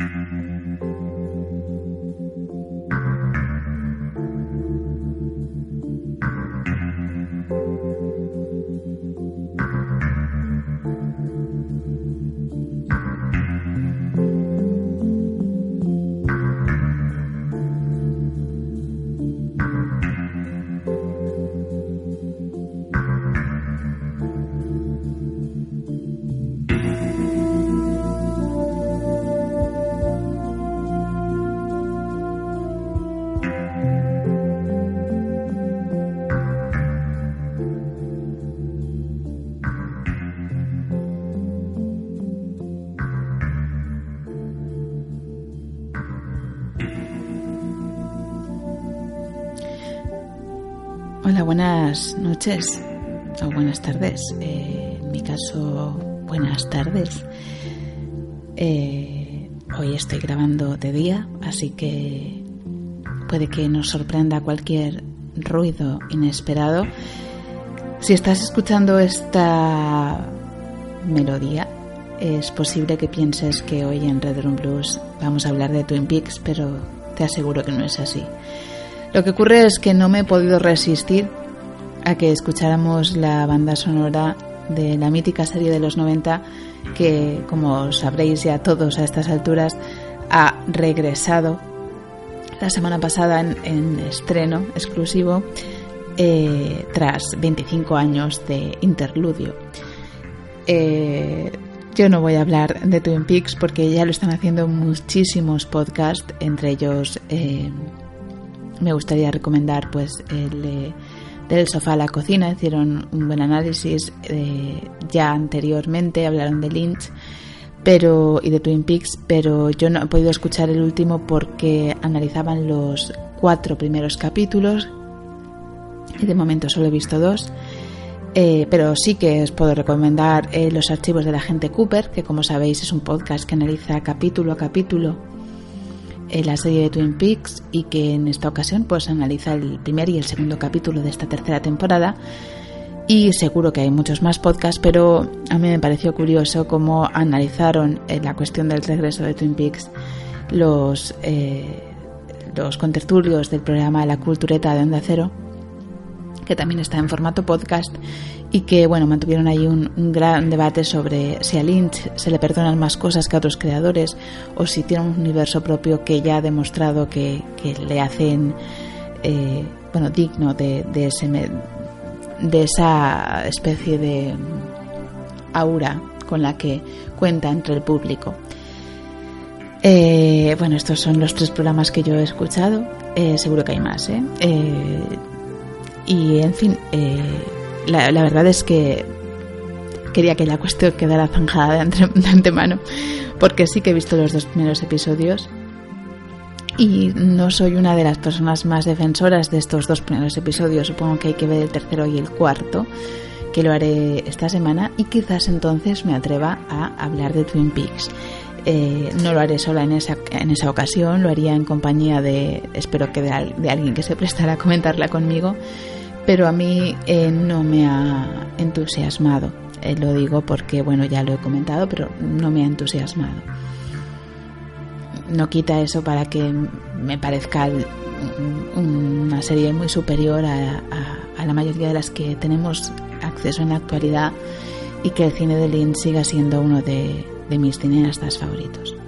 うん。Buenas noches o buenas tardes. Eh, en mi caso, buenas tardes. Eh, hoy estoy grabando de día, así que puede que nos sorprenda cualquier ruido inesperado. Si estás escuchando esta melodía, es posible que pienses que hoy en Red Room Blues vamos a hablar de Twin Peaks, pero te aseguro que no es así. Lo que ocurre es que no me he podido resistir a que escucháramos la banda sonora de la mítica serie de los 90 que, como sabréis ya todos a estas alturas, ha regresado la semana pasada en, estreno exclusivo eh, tras 25 años de interludio. Eh, yo no voy a hablar de Twin Peaks porque ya lo están haciendo muchísimos podcasts, entre ellos eh, me gustaría recomendar pues el del sofá a la cocina, hicieron un buen análisis eh, ya anteriormente, hablaron de Lynch pero, y de Twin Peaks, pero yo no he podido escuchar el último porque analizaban los cuatro primeros capítulos y de momento solo he visto dos. Eh, pero sí que os puedo recomendar eh, los archivos de la gente Cooper, que como sabéis es un podcast que analiza capítulo a capítulo la serie de Twin Peaks y que en esta ocasión pues analiza el primer y el segundo capítulo de esta tercera temporada. Y seguro que hay muchos más podcasts, pero a mí me pareció curioso cómo analizaron eh, la cuestión del regreso de Twin Peaks los, eh, los contertulios del programa La Cultureta de Onda Cero, que también está en formato podcast y que bueno mantuvieron ahí un, gran debate sobre si a Lynch se le perdonan más cosas que a otros creadores o si tiene un universo propio que ya ha demostrado que, le hacen eh, bueno digno de, ese de esa especie de aura con la que cuenta entre el público. Eh, bueno, estos son los tres programas que yo he escuchado. Eh, seguro que hay más. ¿eh? y en fin, la, verdad es que quería que la cuestión quedara zanjada de, antemano, porque sí que he visto los dos primeros episodios y no soy una de las personas más defensoras de estos dos primeros episodios. Supongo que hay que ver el tercero y el cuarto, que lo haré esta semana y quizás entonces me atreva a hablar de Twin Peaks. Eh, no lo haré sola en esa, en esa ocasión, lo haría en compañía de, espero que de, de alguien que se prestara a comentarla conmigo pero a mí eh, no me ha entusiasmado. Eh, lo digo porque, bueno, ya lo he comentado, pero no me ha entusiasmado. No quita eso para que me parezca una serie muy superior a, la mayoría de las que tenemos acceso en la actualidad y que el cine de Lynn siga siendo uno de, de mis cineastas favoritos.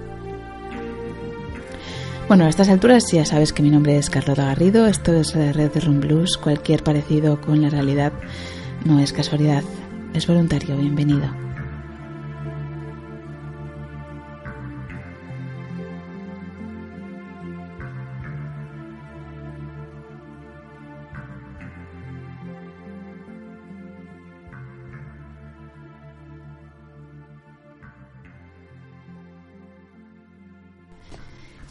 Bueno, a estas alturas ya sabes que mi nombre es Carlota Garrido, esto es Red de Room Blues, cualquier parecido con la realidad no es casualidad, es voluntario, bienvenido.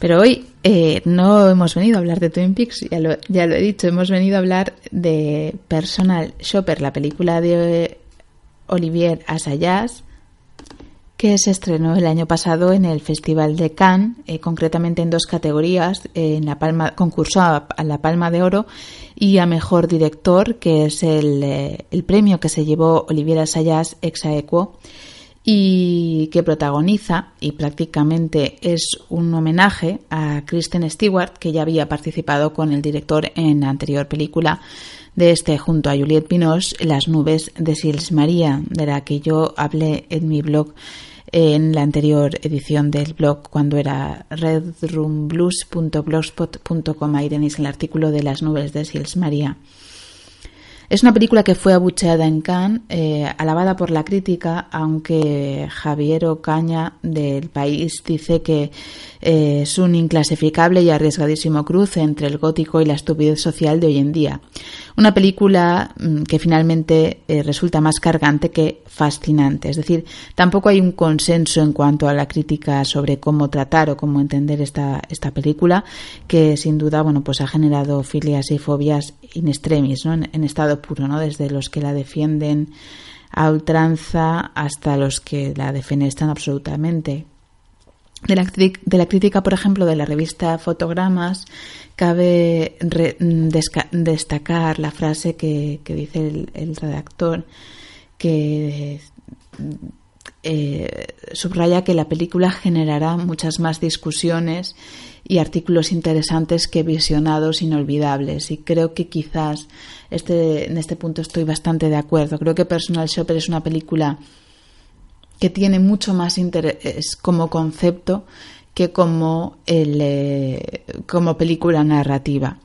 Pero hoy eh, no hemos venido a hablar de Twin Peaks, ya lo, ya lo he dicho, hemos venido a hablar de Personal Shopper, la película de Olivier Assayas, que se estrenó el año pasado en el Festival de Cannes, eh, concretamente en dos categorías, en la palma, concursó a, la Palma de Oro y a Mejor Director, que es el, eh, el premio que se llevó Olivier Assayas ex aequo y que protagoniza y prácticamente es un homenaje a Kristen Stewart que ya había participado con el director en la anterior película de este junto a Juliette Binoche Las nubes de Sils María de la que yo hablé en mi blog en la anterior edición del blog cuando era redroomblues.blogspot.com ahí tenéis el artículo de Las nubes de Sils María es una película que fue abucheada en Cannes, eh, alabada por la crítica, aunque Javier Ocaña del país dice que eh, es un inclasificable y arriesgadísimo cruce entre el gótico y la estupidez social de hoy en día. Una película mm, que finalmente eh, resulta más cargante que fascinante. Es decir, tampoco hay un consenso en cuanto a la crítica sobre cómo tratar o cómo entender esta, esta película, que sin duda bueno, pues ha generado filias y fobias in extremis, ¿no? en, estado puro, ¿no? desde los que la defienden a ultranza hasta los que la defenestran absolutamente. De la, de la, crítica, por ejemplo, de la revista Fotogramas, cabe destacar la frase que, dice el, redactor, que eh, subraya que la película generará muchas más discusiones y artículos interesantes que visionados inolvidables. Y creo que quizás este, en este punto estoy bastante de acuerdo. Creo que Personal Shopper es una película que tiene mucho más interés como concepto que como, el, eh, como película narrativa.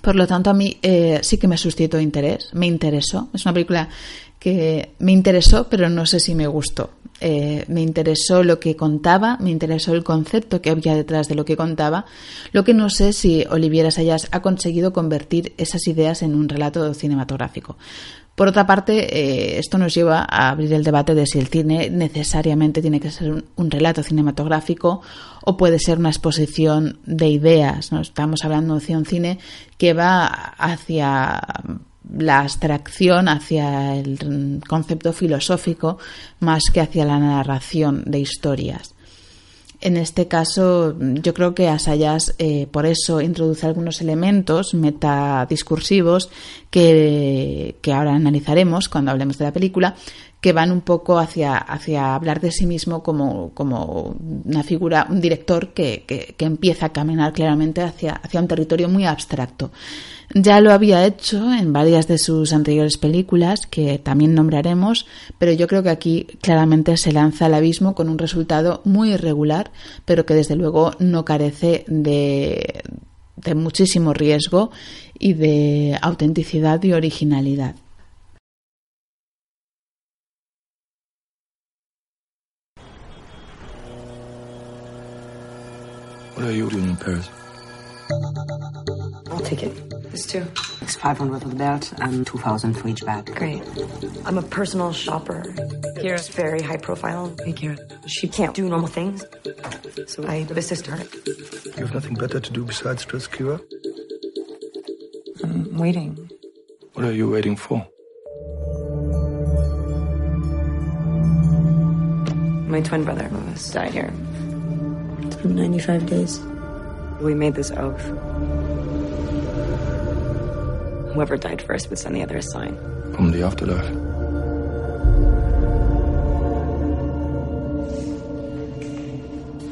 Por lo tanto, a mí eh, sí que me suscitó interés, me interesó. Es una película que me interesó, pero no sé si me gustó. Eh, me interesó lo que contaba, me interesó el concepto que había detrás de lo que contaba. Lo que no sé si Oliviera Sayas ha conseguido convertir esas ideas en un relato cinematográfico. Por otra parte, eh, esto nos lleva a abrir el debate de si el cine necesariamente tiene que ser un, relato cinematográfico o puede ser una exposición de ideas. ¿no? Estamos hablando de un cine que va hacia la abstracción, hacia el concepto filosófico, más que hacia la narración de historias. En este caso, yo creo que Asayas eh, por eso introduce algunos elementos metadiscursivos que, que ahora analizaremos cuando hablemos de la película, que van un poco hacia, hacia hablar de sí mismo como, como una figura, un director que, que, que, empieza a caminar claramente hacia, hacia un territorio muy abstracto. Ya lo había hecho en varias de sus anteriores películas, que también nombraremos, pero yo creo que aquí claramente se lanza al abismo con un resultado muy irregular, pero que desde luego no carece de, de muchísimo riesgo y de autenticidad y originalidad. What are you doing in Paris? I'll take it. This too. It's 500 for the belt and 2,000 for each bag. Great. I'm a personal shopper. Kira's very high profile. Hey, Kira. She can't do normal things. So I assist her. You have nothing better to do besides dress Kira? I'm waiting. What are you waiting for? My twin brother, Louis, died here. It's been 95 days. We made this oath. Whoever died first would send the other a sign. From the afterlife.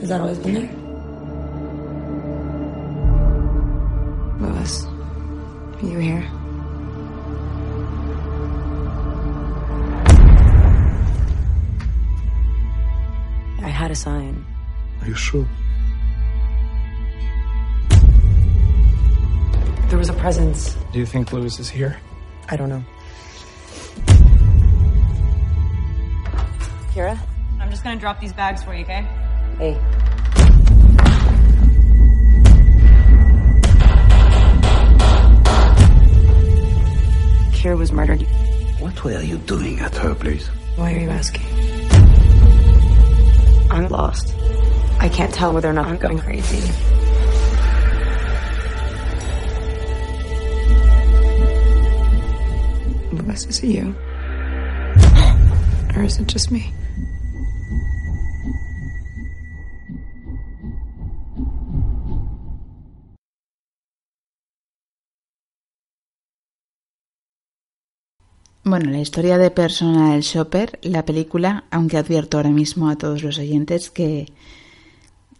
Has that always been there? Willis, are you here? I had a sign. Are you sure? There was a presence. Do you think Lewis is here? I don't know. Kira? I'm just gonna drop these bags for you, okay? Hey. Kira was murdered. What were you doing at her place? Why are you asking? I'm lost. I can't tell whether or not I'm going crazy. Lewis, is it you? Or is it just me? Bueno, la historia de Personal Shopper, la película, aunque advierto ahora mismo a todos los oyentes que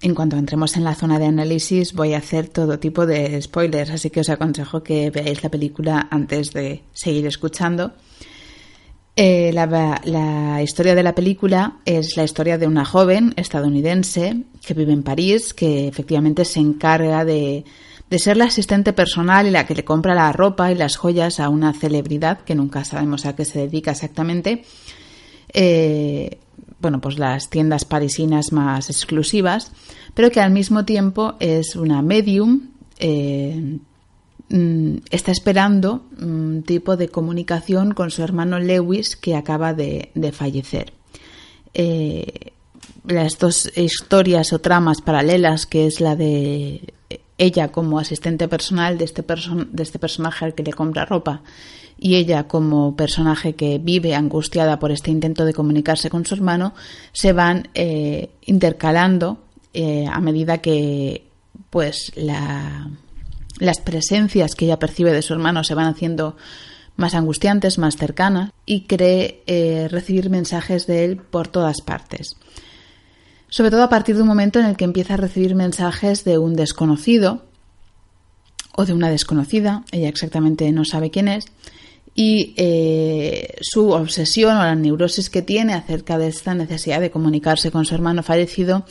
en cuanto entremos en la zona de análisis voy a hacer todo tipo de spoilers, así que os aconsejo que veáis la película antes de seguir escuchando. Eh, la, historia de la película es la historia de una joven estadounidense que vive en París, que efectivamente se encarga de, de ser la asistente personal y la que le compra la ropa y las joyas a una celebridad que nunca sabemos a qué se dedica exactamente. Eh, bueno, pues las tiendas parisinas más exclusivas, pero que al mismo tiempo es una medium, eh, mm, está esperando un tipo de comunicación con su hermano Lewis que acaba de, fallecer. Eh, las dos historias o tramas paralelas, que es la de ella como asistente personal de este, de este personaje al que le compra ropa y ella como personaje que vive angustiada por este intento de comunicarse con su hermano se van eh, intercalando eh, a medida que pues las presencias que ella percibe de su hermano se van haciendo más angustiantes, más cercanas y cree eh, recibir mensajes de él por todas partes. Sobre todo a partir de un momento en el que empieza a recibir mensajes de un desconocido o de una desconocida, ella exactamente no sabe quién es, y eh, su obsesión o la neurosis que tiene acerca de esta necesidad de comunicarse con su hermano fallecido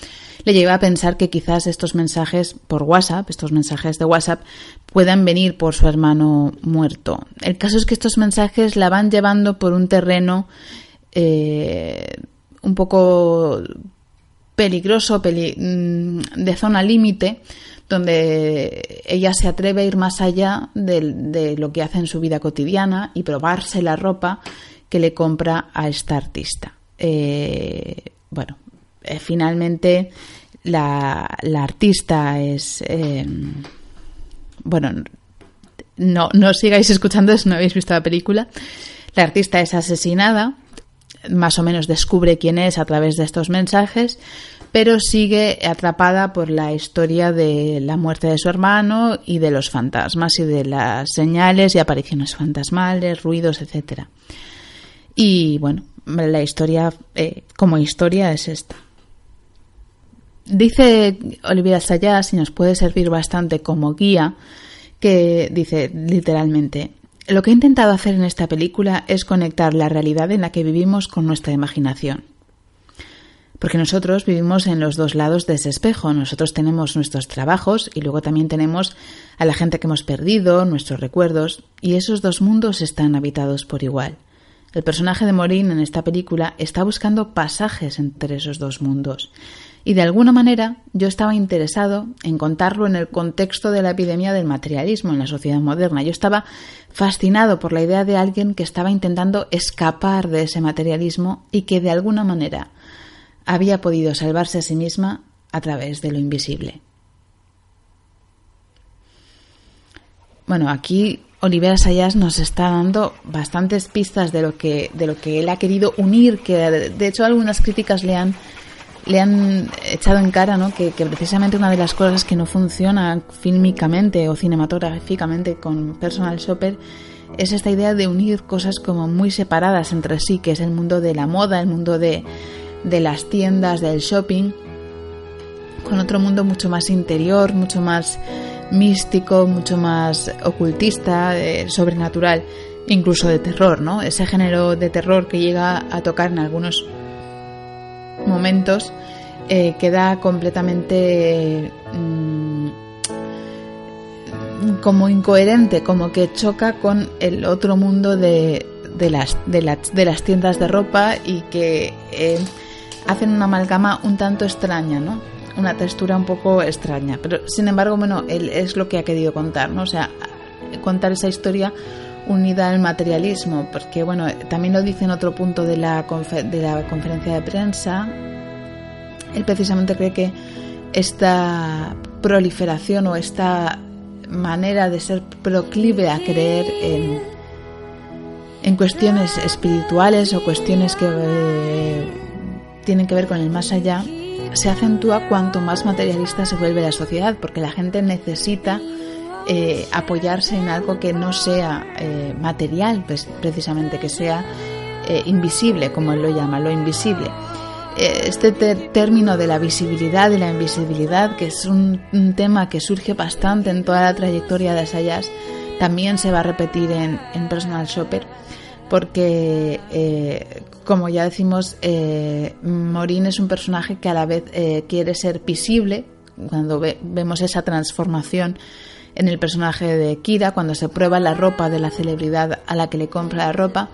le lleva a pensar que quizás estos mensajes por WhatsApp, estos mensajes de WhatsApp, puedan venir por su hermano muerto. El caso es que estos mensajes la van llevando por un terreno eh, un poco peligroso, mm, de zona límite, donde ella se atreve a ir más allá de, lo que hace en su vida cotidiana y probarse la ropa que le compra a esta artista. Eh, bueno, eh, finalmente la, artista es... Eh, bueno, no, no sigáis escuchando si no habéis visto la película. La artista es asesinada, más o menos descubre quién es a través de estos mensajes pero sigue atrapada por la historia de la muerte de su hermano y de los fantasmas y de las señales y apariciones fantasmales, ruidos, etc. Y bueno, la historia eh, como historia es esta. Dice Olivia Sayas, y nos puede servir bastante como guía, que dice literalmente, lo que he intentado hacer en esta película es conectar la realidad en la que vivimos con nuestra imaginación. Porque nosotros vivimos en los dos lados de ese espejo. Nosotros tenemos nuestros trabajos y luego también tenemos a la gente que hemos perdido, nuestros recuerdos, y esos dos mundos están habitados por igual. El personaje de Morín en esta película está buscando pasajes entre esos dos mundos. Y de alguna manera yo estaba interesado en contarlo en el contexto de la epidemia del materialismo en la sociedad moderna. Yo estaba fascinado por la idea de alguien que estaba intentando escapar de ese materialismo y que de alguna manera había podido salvarse a sí misma a través de lo invisible. Bueno, aquí Olivera Sayas nos está dando bastantes pistas de lo que, de lo que él ha querido unir, que de hecho algunas críticas le han, le han echado en cara ¿no? que, que precisamente una de las cosas que no funciona fílmicamente o cinematográficamente con Personal Shopper es esta idea de unir cosas como muy separadas entre sí, que es el mundo de la moda, el mundo de, de las tiendas, del shopping, con otro mundo mucho más interior, mucho más místico, mucho más ocultista, eh, sobrenatural, incluso de terror, ¿no? Ese género de terror que llega a tocar en algunos momentos eh, queda completamente mm, como incoherente, como que choca con el otro mundo de, de, las, de, las tiendas de ropa y que eh, hacen una amalgama un tanto extraña, ¿no? Una textura un poco extraña. Pero sin embargo, bueno, él es lo que ha querido contar, ¿no? O sea, contar esa historia unida al materialismo, porque bueno, también lo dice en otro punto de la, de la conferencia de prensa. Él precisamente cree que esta proliferación o esta manera de ser proclive a creer en, en cuestiones espirituales o cuestiones que eh, tienen que ver con el más allá, se acentúa cuanto más materialista se vuelve la sociedad, porque la gente necesita eh, apoyarse en algo que no sea eh, material, pues, precisamente que sea eh, invisible, como él lo llama, lo invisible. Este término de la visibilidad y la invisibilidad, que es un, tema que surge bastante en toda la trayectoria de Asayas, también se va a repetir en, en Personal Shopper, porque, como ya decimos, Morín es un personaje que a la vez quiere ser visible, cuando vemos esa transformación en el personaje de Kira, cuando se prueba la ropa de la celebridad a la que le compra la ropa,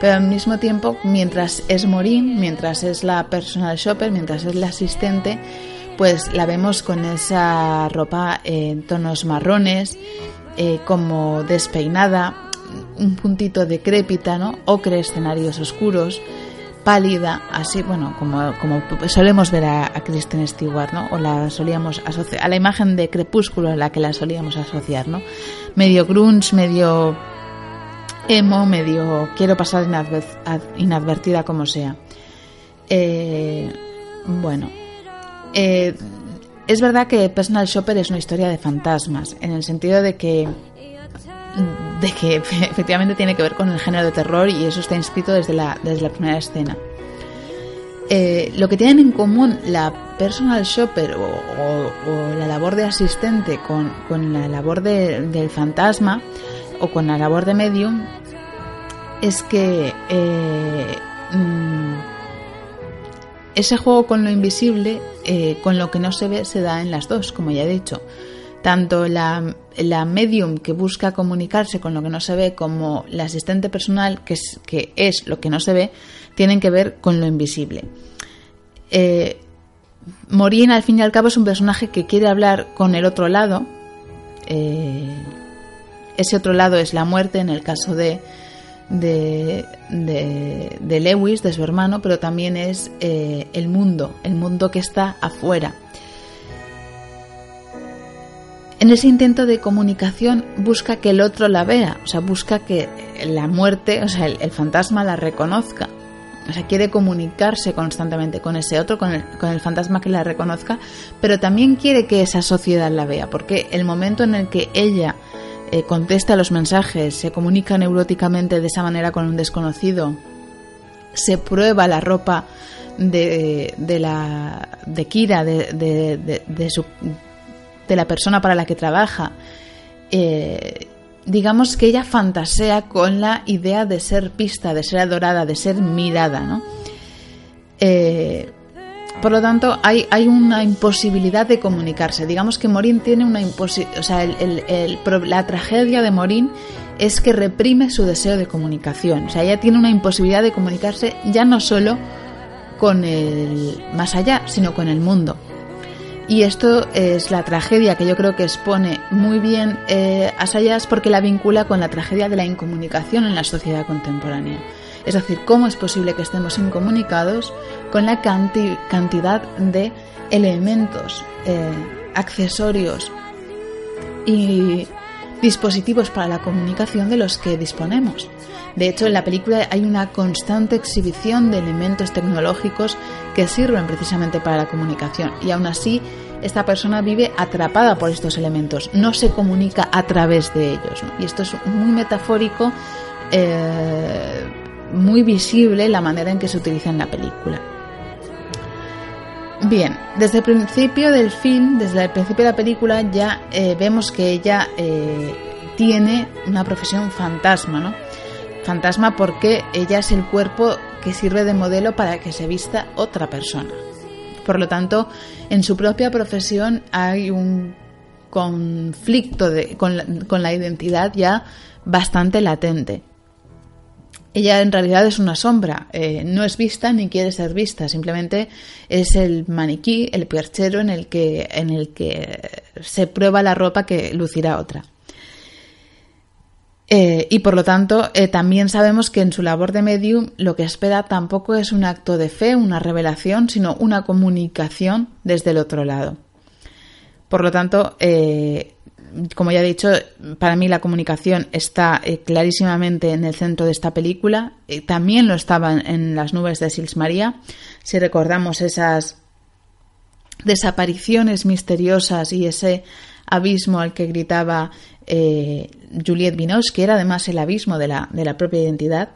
pero al mismo tiempo, mientras es Morín, mientras es la personal shopper, mientras es la asistente, pues la vemos con esa ropa en tonos marrones, eh, como despeinada, un puntito decrépita, ¿no? Ocre, escenarios oscuros, pálida, así, bueno, como, como solemos ver a, Kristen Stewart, ¿no? O la solíamos asociar, a la imagen de Crepúsculo a la que la solíamos asociar, ¿no? Medio grunge, medio emo, medio quiero pasar inadvertida como sea. Eh, bueno, eh, es verdad que Personal Shopper es una historia de fantasmas, en el sentido de que de que efectivamente tiene que ver con el género de terror y eso está inscrito desde la, desde la primera escena. Eh, lo que tienen en común la personal shopper o, la labor de asistente con, la labor del fantasma o con la labor de medium es que eh, mm, ese juego con lo invisible, eh, con lo que no se ve, se da en las dos, como ya he dicho tanto la, medium que busca comunicarse con lo que no se ve como la asistente personal, que es, que es lo que no se ve, tienen que ver con lo invisible. Eh, al fin y al cabo, es un personaje que quiere hablar con el otro lado. Eh, ese otro lado es la muerte en el caso de, de, Lewis, de su hermano, pero también es eh, el mundo, el mundo que está afuera. En ese intento de comunicación busca que el otro la vea, o sea, busca que la muerte, o sea, el, fantasma la reconozca. O sea, quiere comunicarse constantemente con ese otro, con el, con el fantasma que la reconozca, pero también quiere que esa sociedad la vea, porque el momento en el que ella eh, contesta los mensajes, se comunica neuróticamente de esa manera con un desconocido, se prueba la ropa de, de la de Kira, de, de, de, su de la persona para la que trabaja. Eh, digamos que ella fantasea con la idea de ser pista, de ser adorada, de ser mirada, ¿no? Eh, por lo tanto, hay, hay, una imposibilidad de comunicarse. Digamos que Morín tiene una imposibilidad. O sea, la tragedia de Morín es que reprime su deseo de comunicación. O sea, ella tiene una imposibilidad de comunicarse ya no solo con el más allá, sino con el mundo. Y esto es la tragedia que yo creo que expone muy bien eh, a porque la vincula con la tragedia de la incomunicación en la sociedad contemporánea. Es decir, cómo es posible que estemos incomunicados con la cantidad de elementos, eh, accesorios y dispositivos para la comunicación de los que disponemos. De hecho, en la película hay una constante exhibición de elementos tecnológicos que sirven precisamente para la comunicación y aún así esta persona vive atrapada por estos elementos, no se comunica a través de ellos. Y esto es muy metafórico, eh, muy visible la manera en que se utiliza en la película. Bien, desde el principio del film, desde el principio de la película, ya eh, vemos que ella eh, tiene una profesión fantasma, ¿no? Fantasma porque ella es el cuerpo que sirve de modelo para que se vista otra persona. Por lo tanto, en su propia profesión hay un conflicto con, la, identidad ya bastante latente. Ella en realidad es una sombra, eh, no es vista ni quiere ser vista, simplemente es el maniquí, el perchero en el que, en el que se prueba la ropa que lucirá otra. Eh, y por lo tanto, eh, también sabemos que en su labor de medium lo que espera tampoco es un acto de fe, una revelación, sino una comunicación desde el otro lado. Por lo tanto, como ya he dicho, para mí la comunicación está clarísimamente en el centro de esta película. también lo estaba en, las nubes de Sils María. Si recordamos esas desapariciones misteriosas y ese abismo al que gritaba eh, Juliette Binoche, que era además el abismo de la, de la propia identidad.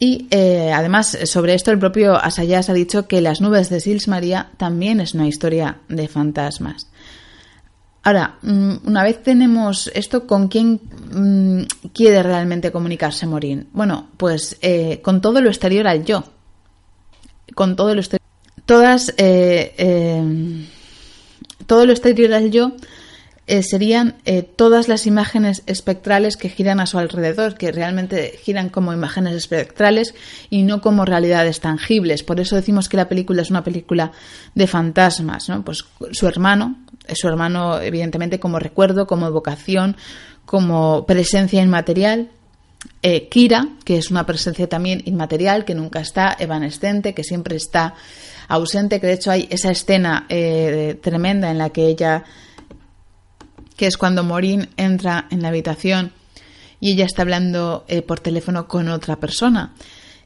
Y eh, además, sobre esto, el propio Asayas ha dicho que Las nubes de Sils María también es una historia de fantasmas. Ahora, mm, una vez tenemos esto, ¿con quién mm, quiere realmente comunicarse Morín? Bueno, pues eh, con todo lo exterior al yo. Con todo lo exterior. Todas. Eh, todo lo exterior al yo eh, serían eh, todas las imágenes espectrales que giran a su alrededor, que realmente giran como imágenes espectrales y no como realidades tangibles. Por eso decimos que la película es una película de fantasmas, ¿no? Pues su hermano, su hermano evidentemente como recuerdo, como evocación, como presencia inmaterial, eh, Kira, que es una presencia también inmaterial, que nunca está, evanescente, que siempre está ausente, que de hecho hay esa escena tremenda en la que ella que es cuando Morín entra en la habitación y ella está hablando eh, por teléfono con otra persona.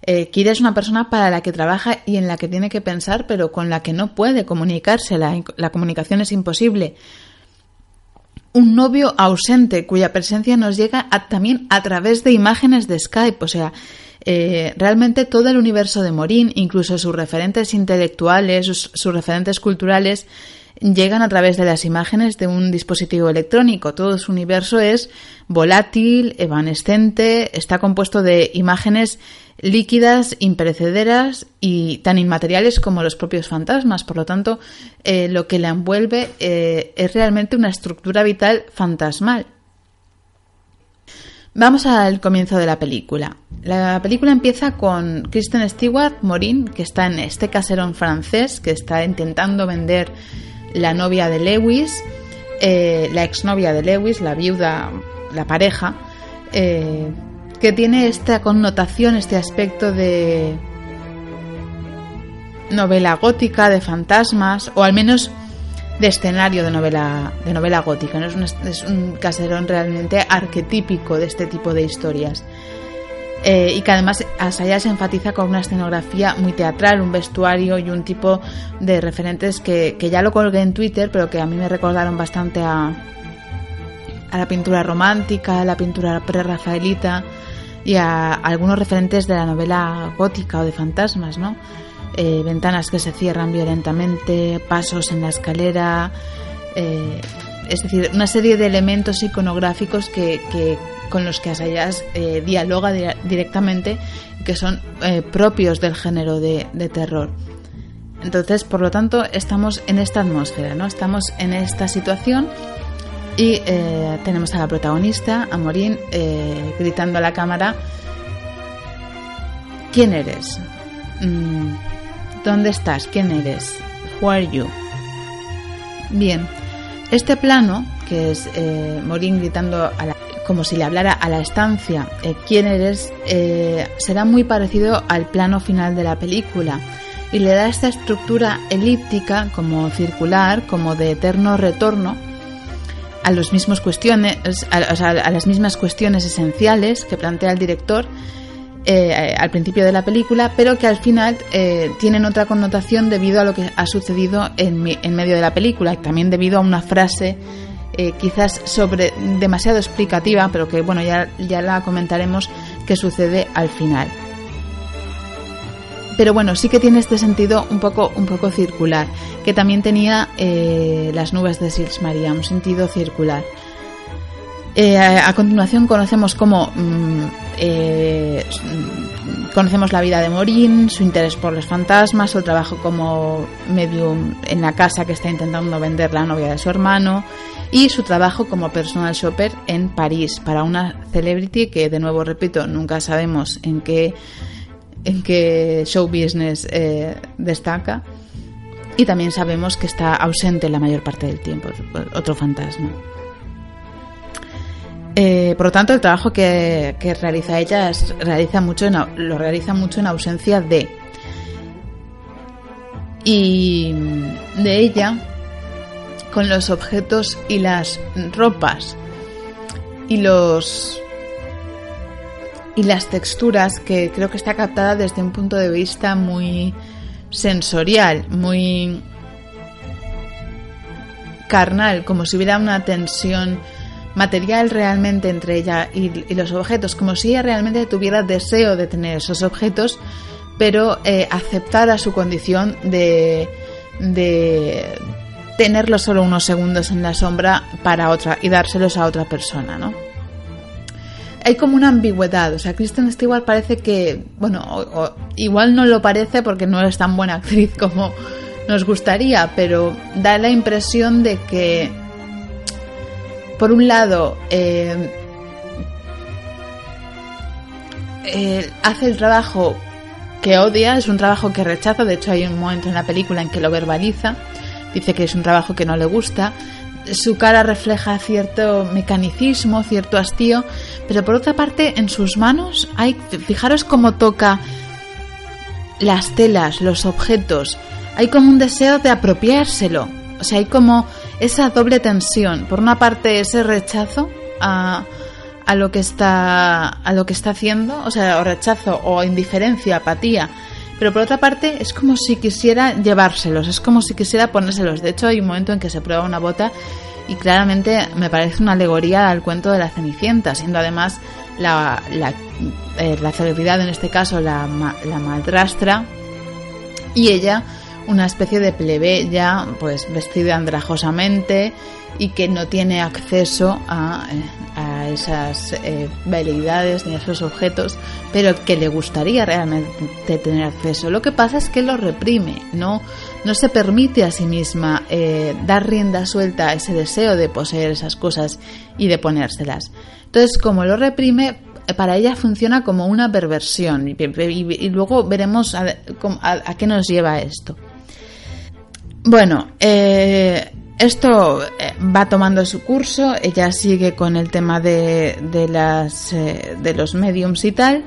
Eh, Kira es una persona para la que trabaja y en la que tiene que pensar, pero con la que no puede comunicarse. La, comunicación es imposible. Un novio ausente cuya presencia nos llega también a través de imágenes de Skype. O sea, eh, realmente todo el universo de Morín, incluso sus referentes intelectuales, sus referentes culturales, llegan a través de las imágenes de un dispositivo electrónico. Todo su universo es volátil, evanescente, está compuesto de imágenes líquidas, imperecederas y tan inmateriales como los propios fantasmas. Por lo tanto, eh, lo que la envuelve eh, es realmente una estructura vital fantasmal. Vamos al comienzo de la película. La película empieza con Kristen Stewart, Morin, que está en este caserón francés, que está intentando vender la novia de Lewis, eh, la exnovia de Lewis, la viuda, la pareja, eh, que tiene esta connotación, este aspecto de novela gótica, de fantasmas, o al menos de escenario de novela, de novela gótica. Es, un, caserón realmente arquetípico de este tipo de historias. Eh, y que además Asaya se enfatiza con una escenografía muy teatral, un vestuario y un tipo de referentes que, ya lo colgué en Twitter, pero que a mí me recordaron bastante a, a la pintura romántica, a la pintura prerrafaelita y a, algunos referentes de la novela gótica o de fantasmas, ¿no? Eh, ventanas que se cierran violentamente, pasos en la escalera, eh, es decir, una serie de elementos iconográficos que, que con los que Asayas eh, dialoga directamente que son eh, propios del género de, terror. Entonces, por lo tanto, estamos en esta atmósfera, ¿no? Estamos en esta situación y eh, tenemos a la protagonista, a Morín, gritando a la cámara, ¿quién eres? Mm, ¿Dónde estás? ¿Quién eres? Who are you? Bien, este plano, que es Morín gritando a la como si le hablara a la estancia eh, quién eres, eh, será muy parecido al plano final de la película y le da esta estructura elíptica como circular, como de eterno retorno a, los mismos cuestiones, a, las mismas cuestiones esenciales que plantea el director eh, al principio de la película, pero que al final tienen otra connotación debido a lo que ha sucedido en, en medio de la película y también debido a una frase eh, quizás sobre demasiado explicativa, pero que bueno, ya, ya la comentaremos que sucede al final. Pero bueno, sí que tiene este sentido un poco, un poco circular, que también tenía eh, las nubes de Sils María, un sentido circular. Eh, a, continuación conocemos cómo mm, conocemos la vida de Morín, su interés por los fantasmas, su trabajo como medium en la casa que está intentando vender la novia de su hermano, y su trabajo como personal shopper en París para una celebrity que, de nuevo repito, nunca sabemos en qué, en qué show business eh, destaca. Y también sabemos que está ausente la mayor parte del tiempo, otro fantasma. Eh, por lo tanto, el trabajo que, realiza ella realiza mucho lo realiza mucho en ausencia de. Y de ella con los objetos y las ropas y los y las texturas que creo que está captada desde un punto de vista muy sensorial, muy carnal, como si hubiera una tensión material realmente entre ella y, los objetos, como si ella realmente tuviera deseo de tener esos objetos, pero eh, aceptara su condición de, de tenerlos solo unos segundos en la sombra para otra y dárselos a otra persona, ¿no? Hay como una ambigüedad. O sea, Kristen Stewart parece que, bueno, igual no lo parece porque no es tan buena actriz como nos gustaría, pero da la impresión de que, por un lado, eh, eh, hace el trabajo que odia, es un trabajo que rechaza, de hecho hay un momento en la película en que lo verbaliza, dice que es un trabajo que no le gusta, su cara refleja cierto mecanicismo, cierto hastío, pero por otra parte en sus manos hay, fijaros cómo toca las telas, los objetos, hay como un deseo de apropiárselo, o sea, hay como esa doble tensión, por una parte ese rechazo a, a lo que está a lo que está haciendo, o sea, o rechazo o indiferencia, apatía, pero por otra parte es como si quisiera llevárselos, es como si quisiera ponérselos. De hecho, hay un momento en que se prueba una bota y claramente me parece una alegoría al cuento de la Cenicienta, siendo además la, la, eh, celebridad, en este caso la, la madrastra, y ella una especie de plebeya, pues vestida andrajosamente y que no tiene acceso a, eh, esas eh, veleidades ni a esos objetos, pero que le gustaría realmente tener acceso. Lo que pasa es que lo reprime, no, no se permite a sí misma eh, dar rienda suelta a ese deseo de poseer esas cosas y de ponérselas. Entonces, como lo reprime, eh, para ella funciona como una perversión y, luego veremos a- a qué nos lleva esto. Bueno, eh, esto eh, va tomando su curso, ella sigue con el tema de, eh, los mediums y tal,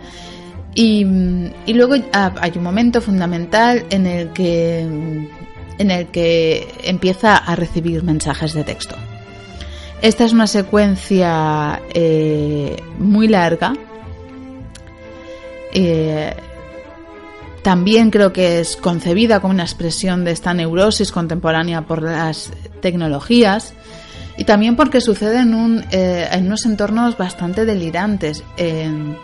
y, luego hay un momento fundamental en el que, en el que empieza a recibir mensajes de texto. Esta es una secuencia eh, muy larga. También creo que es concebida como una expresión de esta neurosis contemporánea por las tecnologías y también porque sucede en, un, eh, en unos entornos bastante delirantes. En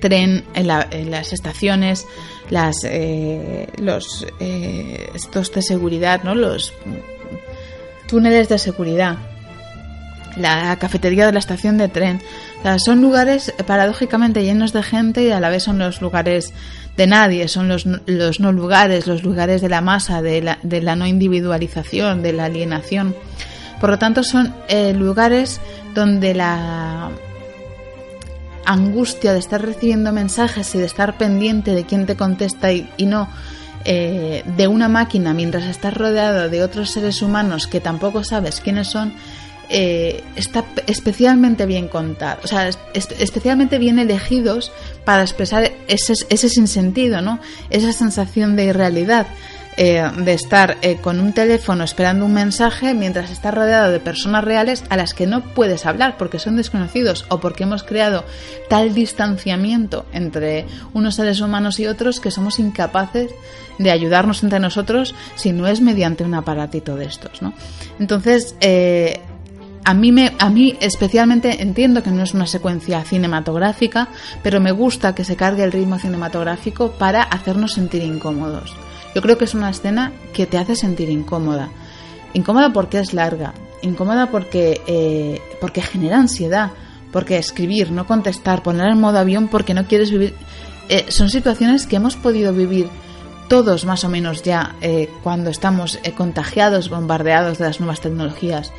tren, en, la- en las estaciones, las, eh, los eh, estos de seguridad, ¿no? los túneles de seguridad, la cafetería de la estación de tren. Son lugares eh, paradójicamente llenos de gente y a la vez son los lugares de nadie, son los, los no lugares, los lugares de la masa, de la, de la no individualización, de la alienación. Por lo tanto, son eh, lugares donde la angustia de estar recibiendo mensajes y de estar pendiente de quién te contesta y, y no eh, de una máquina mientras estás rodeado de otros seres humanos que tampoco sabes quiénes son, eh, está especialmente bien contado, o sea, es- es- especialmente bien elegidos para expresar ese, ese sinsentido, ¿no? Esa sensación de irrealidad. eh, de estar eh, con un teléfono esperando un mensaje mientras estás rodeado de personas reales a las que no puedes hablar porque son desconocidos o porque hemos creado tal distanciamiento entre unos seres humanos y otros que somos incapaces de ayudarnos entre nosotros si no es mediante un aparatito de estos, ¿no? Entonces, a mí, me, a mí especialmente entiendo que no es una secuencia cinematográfica, pero me gusta que se cargue el ritmo cinematográfico para hacernos sentir incómodos. Yo creo que es una escena que te hace sentir incómoda. Incómoda porque es larga, incómoda porque, eh, porque genera ansiedad, porque escribir, no contestar, poner en modo avión porque no quieres vivir... eh, son situaciones que hemos podido vivir todos más o menos ya eh, cuando estamos contagiados, bombardeados de las nuevas tecnologías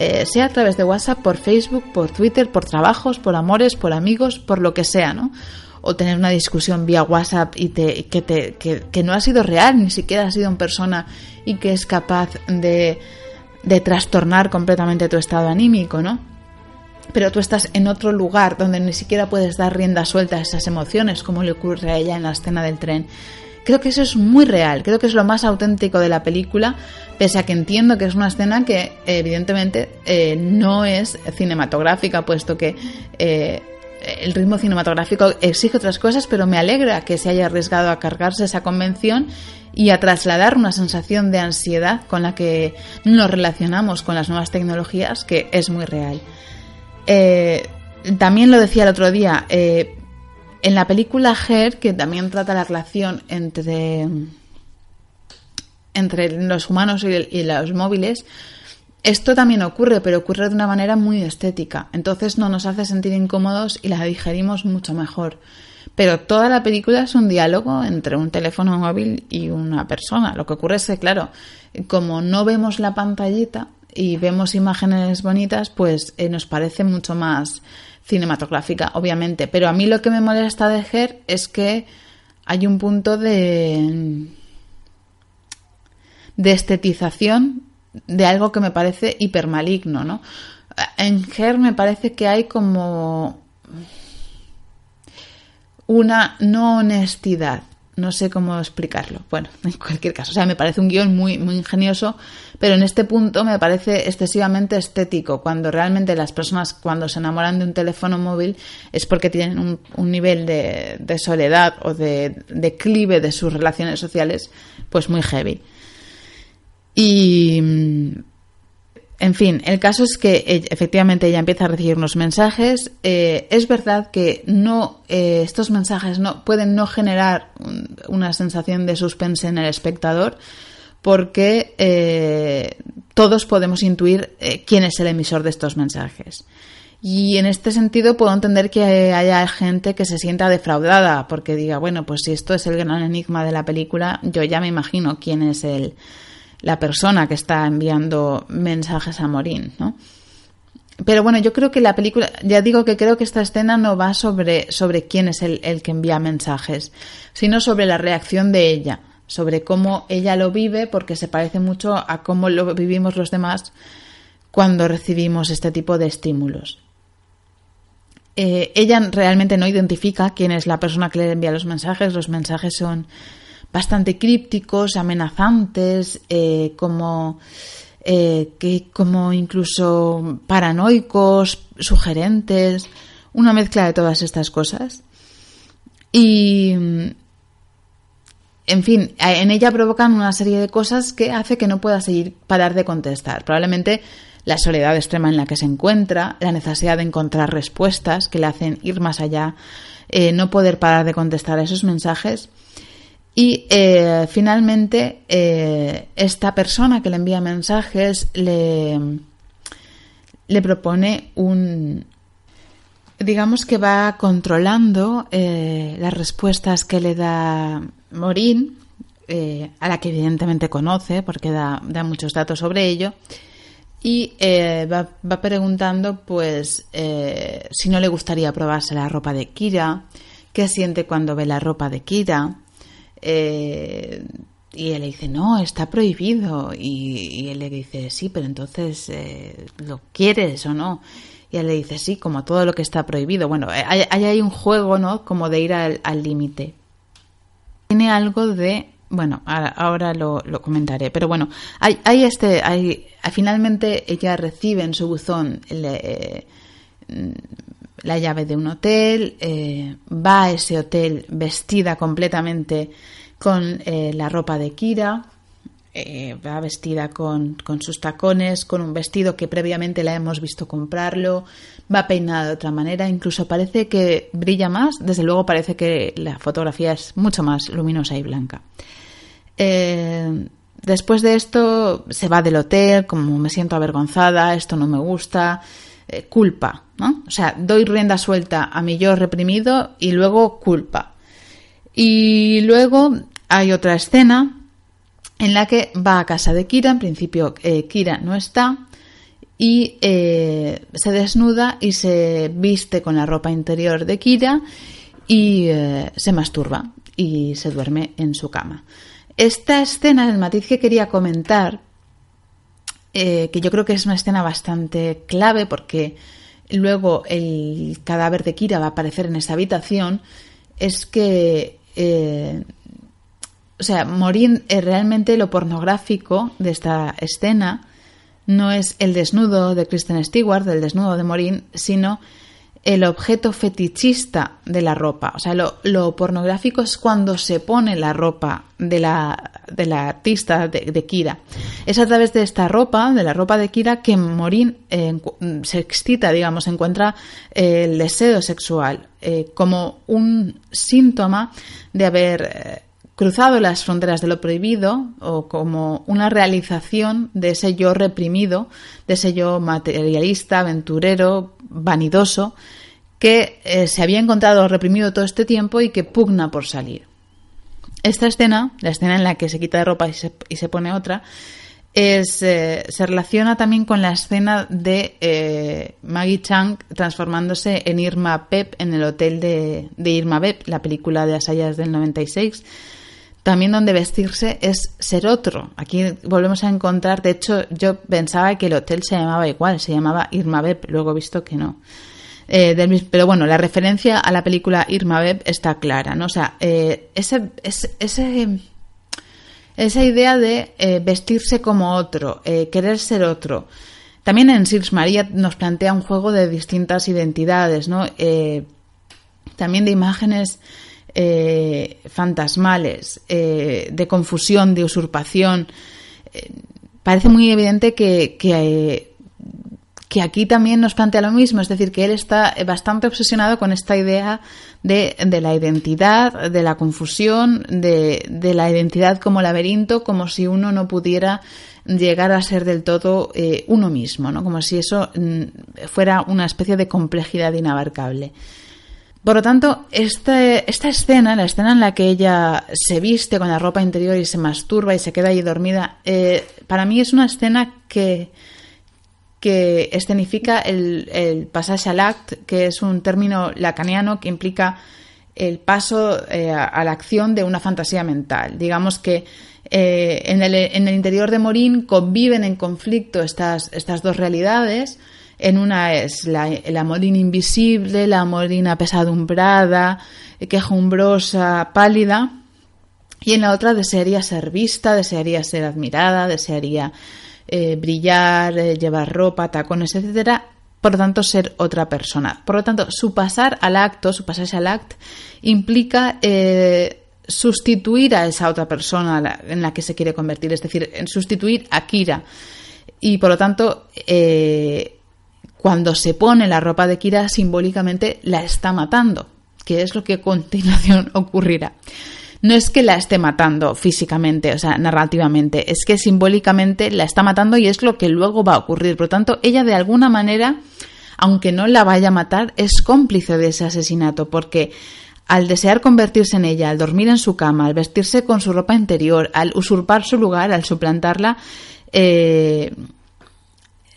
eh, sea a través de WhatsApp, por Facebook, por Twitter, por trabajos, por amores, por amigos, por lo que sea, ¿no? O tener una discusión vía WhatsApp y te, que, te, que, que no ha sido real, ni siquiera ha sido en persona y que es capaz de, de trastornar completamente tu estado anímico, ¿no? Pero tú estás en otro lugar donde ni siquiera puedes dar rienda suelta a esas emociones, como le ocurre a ella en la escena del tren. Creo que eso es muy real, creo que es lo más auténtico de la película, pese a que entiendo que es una escena que evidentemente eh, no es cinematográfica, puesto que eh, el ritmo cinematográfico exige otras cosas, pero me alegra que se haya arriesgado a cargarse esa convención y a trasladar una sensación de ansiedad con la que nos relacionamos con las nuevas tecnologías, que es muy real. Eh, también lo decía el otro día, eh, en la película Her, que también trata la relación entre, entre los humanos y los móviles, esto también ocurre, pero ocurre de una manera muy estética. Entonces no nos hace sentir incómodos y la digerimos mucho mejor. Pero toda la película es un diálogo entre un teléfono móvil y una persona. Lo que ocurre es que, claro, como no vemos la pantallita y vemos imágenes bonitas, pues eh, nos parece mucho más cinematográfica, obviamente. Pero a mí lo que me molesta de Her es que hay un punto de, de estetización de algo que me parece hipermaligno, ¿no? En Her me parece que hay como una no honestidad. No sé cómo explicarlo. Bueno, en cualquier caso, o sea, me parece un guion muy, muy ingenioso, pero en este punto me parece excesivamente estético, cuando realmente las personas cuando se enamoran de un teléfono móvil es porque tienen un, nivel de, de, soledad o de declive de sus relaciones sociales pues muy heavy. Y, en fin, el caso es que e, efectivamente ella empieza a recibir unos mensajes. Eh, es verdad que no eh, estos mensajes no pueden no generar una sensación de suspense en el espectador, porque eh, todos podemos intuir quién es el emisor de estos mensajes. Y en este sentido puedo entender que haya gente que se sienta defraudada, porque diga, bueno, pues si esto es el gran enigma de la película, yo ya me imagino quién es el la persona que está enviando mensajes a Morín, ¿no? Pero bueno, yo creo que la película, ya digo que creo que esta escena no va sobre, sobre quién es el, el que envía mensajes, sino sobre la reacción de ella, sobre cómo ella lo vive, porque se parece mucho a cómo lo vivimos los demás cuando recibimos este tipo de estímulos. Eh, ella realmente no identifica quién es la persona que le envía los mensajes, los mensajes son bastante crípticos, amenazantes, eh, como, eh, que, como incluso paranoicos, sugerentes, una mezcla de todas estas cosas. Y, en fin, en ella provocan una serie de cosas que hace que no pueda seguir parar de contestar. Probablemente la soledad extrema en la que se encuentra, la necesidad de encontrar respuestas que le hacen ir más allá, eh, no poder parar de contestar a esos mensajes y eh, finalmente, eh, esta persona que le envía mensajes le, propone un, digamos que va controlando eh, las respuestas que le da Morín, a la que evidentemente conoce porque da, da muchos datos sobre ello, y va, va, preguntando pues si no le gustaría probarse la ropa de Kira, qué siente cuando ve la ropa de Kira, eh, y él le dice, no, está prohibido. Y, él le dice, sí, pero entonces, eh, ¿lo quieres o no? Y él le dice, sí, como todo lo que está prohibido. Bueno, hay, hay un juego, ¿no? Como de ir al límite. Tiene algo de... Bueno, ahora, lo, comentaré. Pero bueno, hay, hay este... Hay, finalmente ella recibe en su buzón le, la llave de un hotel, eh, va a ese hotel vestida completamente con eh, la ropa de Kira, eh, va vestida con, con, sus tacones, con un vestido que previamente la hemos visto comprarlo, va peinada de otra manera, incluso parece que brilla más, desde luego parece que la fotografía es mucho más luminosa y blanca. después de esto se va del hotel, como me siento avergonzada, esto no me gusta, eh, culpa, ¿no? O sea, doy rienda suelta a mi yo reprimido y luego culpa. Y luego hay otra escena en la que va a casa de Kira, en principio eh, Kira no está, y eh, se desnuda y se viste con la ropa interior de Kira y se masturba y se duerme en su cama. Esta escena, el matiz que quería comentar, eh, que yo creo que es una escena bastante clave porque luego el cadáver de Kira va a aparecer en esa habitación, es que, eh, o sea, morir eh, realmente lo pornográfico de esta escena no es el desnudo de Kristen Stewart, el desnudo de Morin, sino el objeto fetichista de la ropa. O sea, lo, lo pornográfico es cuando se pone la ropa de la, de la artista de, Kira. Es a través de esta ropa, de la ropa de Kira, que Morin eh, se excita, digamos, encuentra eh, el deseo sexual eh, como un síntoma de haber cruzado las fronteras de lo prohibido o como una realización de ese yo reprimido, de ese yo materialista, aventurero, vanidoso, que eh, se había encontrado reprimido todo este tiempo y que pugna por salir. Esta escena, la escena en la que se quita de ropa y se, y se pone otra, es, eh, se relaciona también con la escena de eh, Maggie Chang transformándose en Irma Pep en el hotel de, de Irma Pep, la película de Asayas del 96. También donde vestirse es ser otro. Aquí volvemos a encontrar, de hecho yo pensaba que el hotel se llamaba igual, se llamaba Irma Pep, luego he visto que no. Eh, pero bueno, la referencia a la película Irma Beb está clara, ¿no? O sea, eh, ese, ese, ese- esa idea de eh, vestirse como otro, querer ser otro. También en Sils María nos plantea un juego de distintas identidades, ¿no? También de imágenes eh, fantasmales, eh, de confusión, de usurpación. Eh, parece muy evidente que, que, eh, que aquí también nos plantea lo mismo, es decir, que él está bastante obsesionado con esta idea de, de la identidad, de la confusión, de, de, la identidad como laberinto, como si uno no pudiera llegar a ser del todo uno mismo, ¿no? como si eso mm, fuera una especie de complejidad inabarcable. Por lo tanto, esta, esta escena, la escena en la que ella se viste con la ropa interior y se masturba y se queda ahí dormida, eh, para mí es una escena que, que escenifica el, el passage à l'acte, que es un término lacaniano que implica el paso eh, a la acción de una fantasía mental. Digamos que eh, en, el, en, el, interior de Morín conviven en conflicto estas, estas dos realidades. En una es la, Morín invisible, la Morín apesadumbrada, quejumbrosa, pálida, y en la otra desearía ser vista, desearía ser admirada, desearía eh, brillar, eh, llevar ropa, tacones, etcétera. Por lo tanto, ser otra persona. Por lo tanto, su pasar al acto, su pasarse al acto, implica eh, sustituir a esa otra persona en la que se quiere convertir, es decir, en sustituir a Kira. Y por lo tanto, eh, cuando se pone la ropa de Kira, simbólicamente la está matando, que es lo que a continuación ocurrirá no es que la esté matando físicamente, o sea, narrativamente, es que simbólicamente la está matando y es lo que luego va a ocurrir. Por lo tanto, ella de alguna manera, aunque no la vaya a matar, es cómplice de ese asesinato, porque al desear convertirse en ella, al dormir en su cama, al vestirse con su ropa interior, al usurpar su lugar, al suplantarla, eh,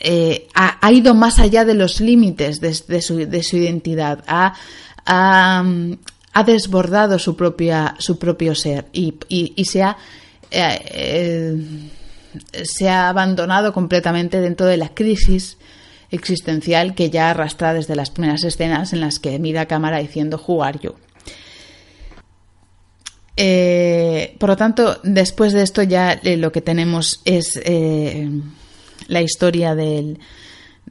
eh, ha, ido más allá de los límites de, su, de su, identidad, ha, desbordado su, propio ser y, se, ha, eh, eh, se ha abandonado completamente dentro de la crisis existencial que ya arrastra desde las primeras escenas en las que mira a cámara diciendo jugar yo. Por lo tanto, después de esto ya lo que tenemos es la historia del,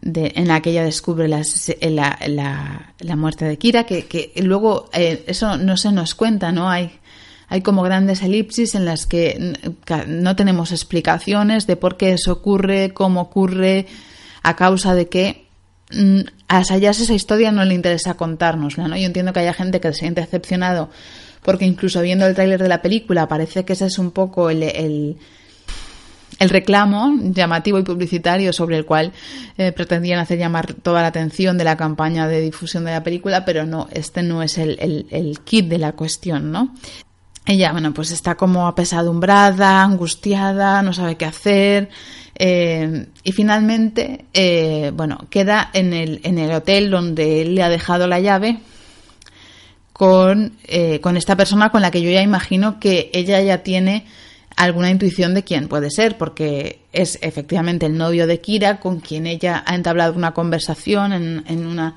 de, en la que ella descubre las, la, la, la, muerte de Kira, que, que luego eh, eso no se nos cuenta, ¿no? Hay, hay como grandes elipsis en las que no tenemos explicaciones de por qué eso ocurre, cómo ocurre, a causa de que mm, a Sayas esa historia no le interesa contárnosla, ¿no? Yo entiendo que haya gente que se siente decepcionado porque incluso viendo el tráiler de la película parece que ese es un poco el, el el reclamo llamativo y publicitario sobre el cual eh, pretendían hacer llamar toda la atención de la campaña de difusión de la película, pero no, este no es el, kit de la cuestión, ¿no? Ella, bueno, pues está como apesadumbrada, angustiada, no sabe qué hacer. Eh, y finalmente, eh, bueno, queda en el, hotel donde él le ha dejado la llave con esta persona con la que yo ya imagino que ella ya tiene alguna intuición de quién puede ser, porque es efectivamente el novio de Kira con quien ella ha entablado una conversación en, en una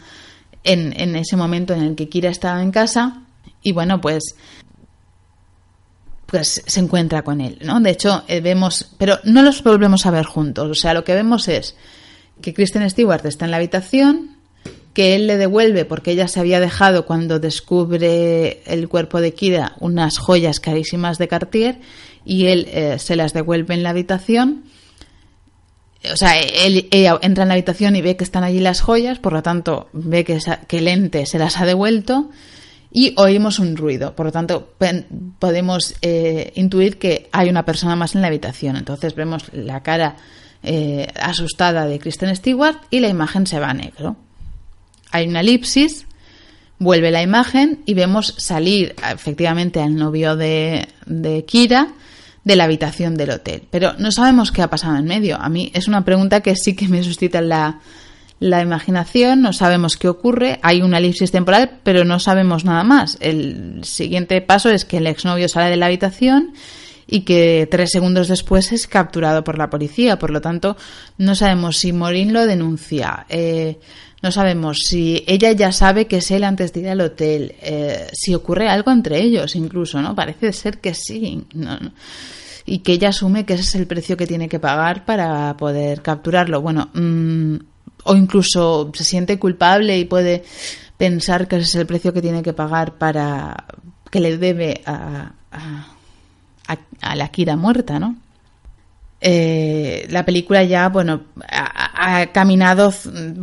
en, en, ese momento en el que Kira estaba en casa y bueno pues pues se encuentra con él, ¿no? De hecho eh, vemos, pero no los volvemos a ver juntos, o sea lo que vemos es que Kristen Stewart está en la habitación que él le devuelve porque ella se había dejado cuando descubre el cuerpo de Kira unas joyas carísimas de Cartier y él eh, se las devuelve en la habitación. O sea, él, ella entra en la habitación y ve que están allí las joyas, por lo tanto ve que, que el ente se las ha devuelto y oímos un ruido. Por lo tanto, podemos eh, intuir que hay una persona más en la habitación. Entonces vemos la cara eh, asustada de Kristen Stewart y la imagen se va a negro hay una elipsis, vuelve la imagen y vemos salir efectivamente al novio de, Kira de la habitación del hotel. Pero no sabemos qué ha pasado en medio. A mí es una pregunta que sí que me suscita la, la imaginación, no sabemos qué ocurre, hay una elipsis temporal, pero no sabemos nada más. El siguiente paso es que el exnovio sale de la habitación y que tres segundos después es capturado por la policía. Por lo tanto, no sabemos si Morín lo denuncia. Eh, no sabemos si ella ya sabe que es él antes de ir al hotel, eh, si ocurre algo entre ellos incluso, ¿no? Parece ser que sí. Y que ella asume que ese es el precio que tiene que pagar para poder capturarlo. Bueno, mm, o incluso se siente culpable y puede pensar que ese es el precio que tiene que pagar para que le debe a, a la Kira muerta, ¿no? Eh, la película ya, bueno, ha, caminado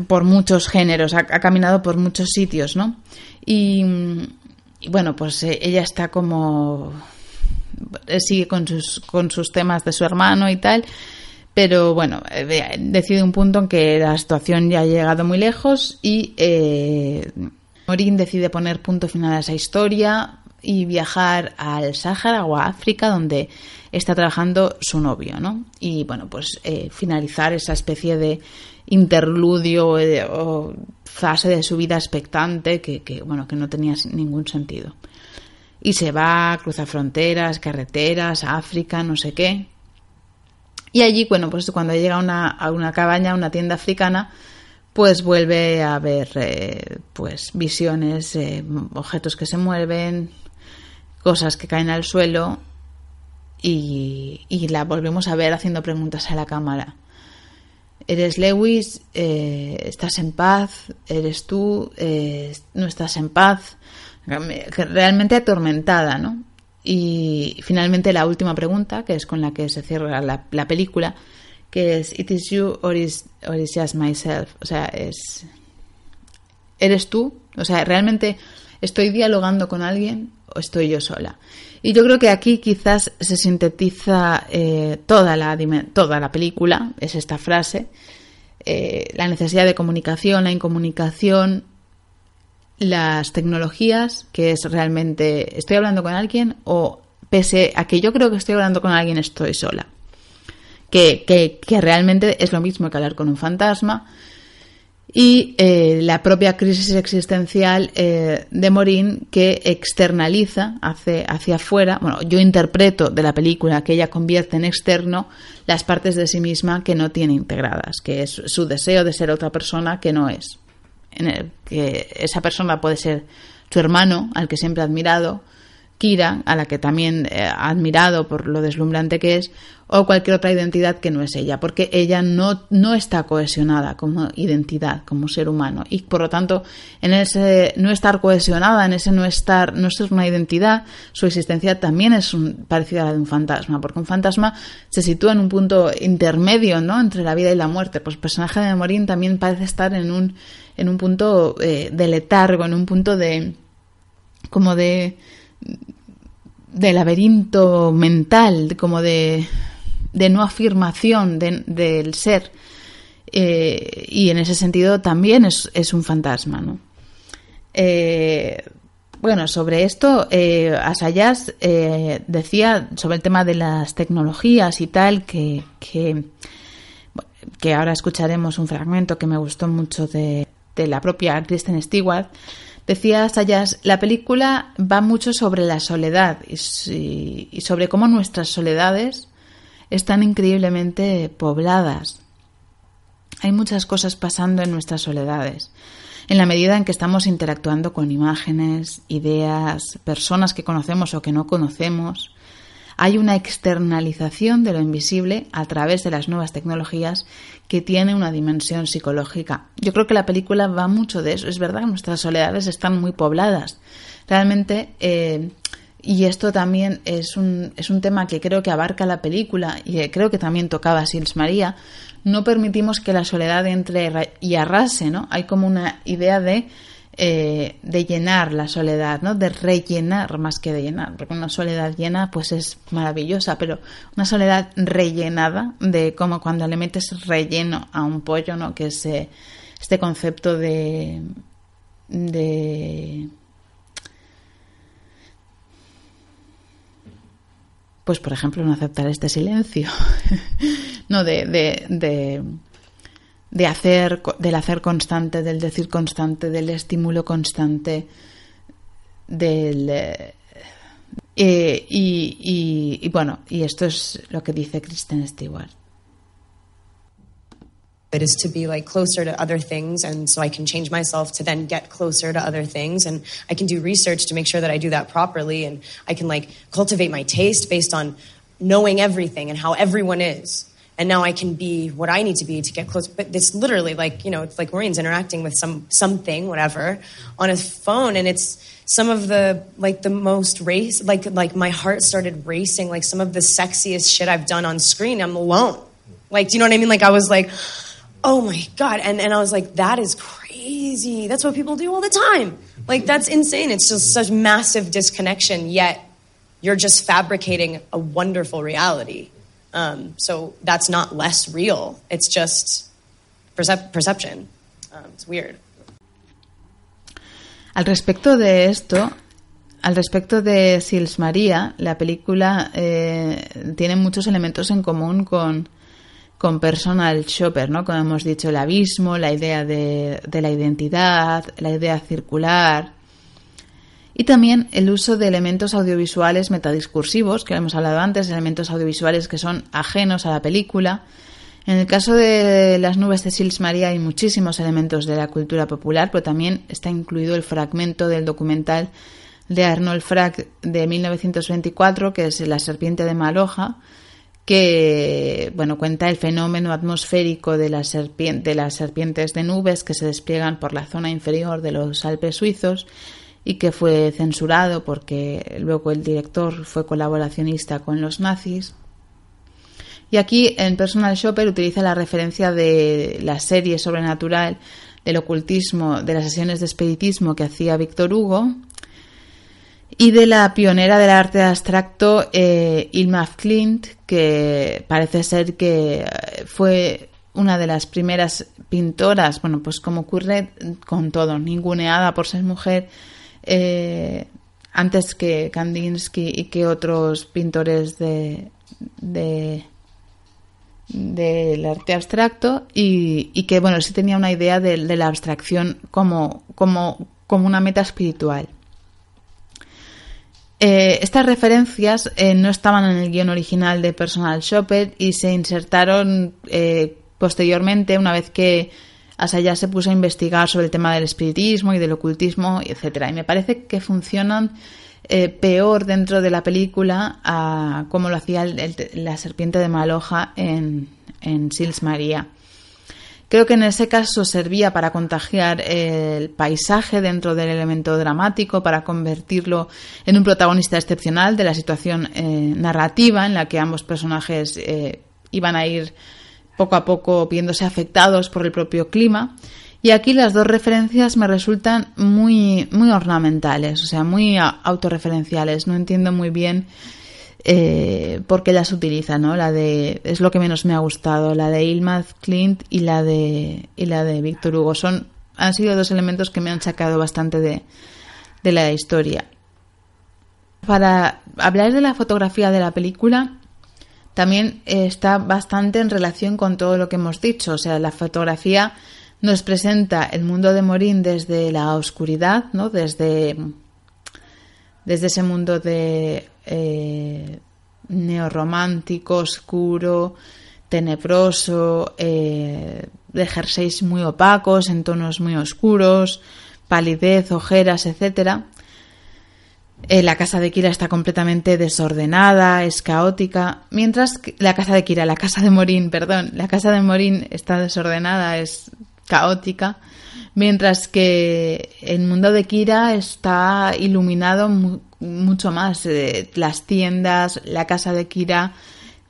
por muchos géneros, ha, caminado por muchos sitios, ¿no? Y, bueno, pues eh, ella está como eh, sigue con sus, con sus temas de su hermano y tal, pero bueno, decide un punto en que la situación ya ha llegado muy lejos y Morín decide poner punto final a esa historia y viajar al Sáhara o a África, donde está trabajando su novio, ¿no? Y bueno, pues eh, finalizar esa especie de interludio eh, o fase de su vida expectante que, bueno, que no tenía ningún sentido. Y se va, cruza fronteras, carreteras, África, no sé qué. Y allí, bueno, pues cuando llega a una, a una cabaña, a una tienda africana, pues vuelve a ver eh, pues visiones, objetos que se mueven, cosas que caen al suelo y, la volvemos a ver haciendo preguntas a la cámara. ¿Eres Lewis? Eh, ¿Estás en paz? ¿Eres tú? Eh, ¿No estás en paz? Realmente atormentada, ¿no? Y finalmente la última pregunta, que es con la que se cierra la, película, que es ¿It is you or is, or is just myself? O sea, es... ¿Eres tú? O sea, ¿realmente estoy dialogando con alguien o estoy yo sola? Y yo creo que aquí quizás se sintetiza eh, toda, la, toda la película, es esta frase, eh, la necesidad de comunicación, la incomunicación, las tecnologías, que es realmente, ¿estoy hablando con alguien o pese a que yo creo que estoy hablando con alguien, estoy sola? Que, que, que realmente es lo mismo que hablar con un fantasma, y eh, la propia crisis existencial eh, de Morín que externaliza hacia, hacia afuera, bueno, yo interpreto de la película que ella convierte en externo las partes de sí misma que no tiene integradas, que es su deseo de ser otra persona que no es. En que esa persona puede ser su hermano, al que siempre ha admirado, Kira, a la que también ha admirado por lo deslumbrante que es, o cualquier otra identidad que no es ella, porque ella no, no está cohesionada como identidad, como ser humano, y por lo tanto, en ese no estar cohesionada, en ese no estar, no ser una identidad, su existencia también es parecida a la de un fantasma, porque un fantasma se sitúa en un punto intermedio, ¿no? Entre la vida y la muerte. Pues el personaje de Morín también parece estar en un, en un punto eh, de letargo, en un punto de, como de, de laberinto mental, como de, de no afirmación del ser. Eh, y en ese sentido también es, un fantasma. ¿no? Eh, bueno, sobre esto, eh, Asayas decía sobre el tema de las tecnologías y tal, que, que, que, ahora escucharemos un fragmento que me gustó mucho de, de la propia Kristen Stewart, Decía Sayas, la película va mucho sobre la soledad y, sobre cómo nuestras soledades están increíblemente pobladas. Hay muchas cosas pasando en nuestras soledades. En la medida en que estamos interactuando con imágenes, ideas, personas que conocemos o que no conocemos, hay una externalización de lo invisible a través de las nuevas tecnologías que tiene una dimensión psicológica. Yo creo que la película va mucho de eso. Es verdad, nuestras soledades están muy pobladas. Realmente, eh, y esto también es un, es un tema que creo que abarca la película y creo que también tocaba Sils María, no permitimos que la soledad entre y arrase, ¿no? Hay como una idea de eh, de llenar la soledad, ¿no? De rellenar más que de llenar, porque una soledad llena pues es maravillosa, pero una soledad rellenada de como cuando le metes relleno a un pollo, ¿no? Que es eh, este concepto de de pues por ejemplo no aceptar este silencio, no de, de de hacer, del hacer constante, del decir constante, del estímulo constante, del... Eh, eh, y, y, y, bueno, y esto es lo que dice Kristen Stewart. It is to be like closer to other things, and so I can change myself to then get closer to other things, and I can do research to make sure that I do that properly, and I can like cultivate my taste based on knowing everything and how everyone is and now I can be what I need to be to get close. But it's literally like you know, it's like Maureen's interacting with some something, whatever, on his phone, and it's some of the like the most race, like like my heart started racing. Like some of the sexiest shit I've done on screen. I'm alone. Like, do you know what I mean? Like I was like, oh my god, and and I was like, that is crazy. That's what people do all the time. Like that's insane. It's just such massive disconnection. Yet you're just fabricating a wonderful reality. Um, so that's not less real. It's just percep perception. Um, it's weird. Al respecto de esto, al respecto de Sils María, la película eh, tiene muchos elementos en común con, con Personal Shopper, ¿no? Como hemos dicho, el abismo, la idea de, de la identidad, la idea circular, y también el uso de elementos audiovisuales metadiscursivos, que hemos hablado antes, elementos audiovisuales que son ajenos a la película. En el caso de las nubes de Sils María hay muchísimos elementos de la cultura popular, pero también está incluido el fragmento del documental de Arnold Frack de 1924, que es La serpiente de Maloja, que bueno, cuenta el fenómeno atmosférico de, las de las serpientes de nubes que se despliegan por la zona inferior de los Alpes suizos y que fue censurado porque luego el director fue colaboracionista con los nazis. Y aquí en Personal Shopper utiliza la referencia de la serie sobrenatural del ocultismo, de las sesiones de espiritismo que hacía Víctor Hugo y de la pionera del arte abstracto eh, Ilma Klint, que parece ser que fue una de las primeras pintoras, bueno, pues como ocurre con todo, ninguneada por ser mujer, eh, antes que Kandinsky y que otros pintores de, de del arte abstracto y, que bueno sí tenía una idea de, la abstracción como, como, como, una meta espiritual. Eh, estas referencias eh, no estaban en el guion original de Personal Shopper y se insertaron posteriormente una vez que ya se puso a investigar sobre el tema del espiritismo y del ocultismo, etcétera. Y me parece que funcionan eh, peor dentro de la película como lo hacía la serpiente de Maloja en, en Sils María. Creo que en ese caso servía para contagiar el paisaje dentro del elemento dramático, para convertirlo en un protagonista excepcional de la situación eh, narrativa en la que ambos personajes eh, iban a ir poco a poco viéndose afectados por el propio clima. Y aquí las dos referencias me resultan muy, muy ornamentales, o sea, muy autorreferenciales. No entiendo muy bien eh, por qué las utiliza, ¿no? La de es lo que menos me ha gustado, la de Ilma Clint y la de y la de Víctor Hugo. Son han sido dos elementos que me han sacado bastante de, de la historia. Para hablar de la fotografía de la película, también está bastante en relación con todo lo que hemos dicho. O sea, la fotografía nos presenta el mundo de Morín desde la oscuridad, ¿no? Desde, desde ese mundo de eh, neorromántico, oscuro, tenebroso, eh, de jerseys muy opacos, en tonos muy oscuros, palidez, ojeras, etcétera. Eh, la casa de Kira está completamente desordenada, es caótica, mientras que la casa de Kira, la casa de Morín, perdón, la casa de Morín está desordenada, es caótica, mientras que el mundo de Kira está iluminado mucho más. Eh, las tiendas, la casa de Kira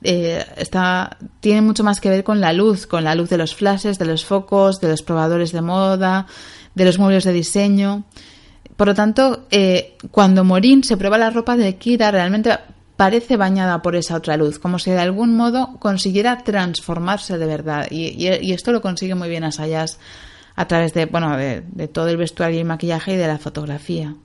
eh, está, tiene mucho más que ver con la luz, con la luz de los flashes, de los focos, de los probadores de moda, de los muebles de diseño. Por lo tanto, eh, cuando Morín se prueba la ropa de Kira, realmente parece bañada por esa otra luz, como si de algún modo consiguiera transformarse de verdad. Y, esto lo consigue muy bien Asayas a través de, bueno, de, todo el vestuario y maquillaje y de la fotografía.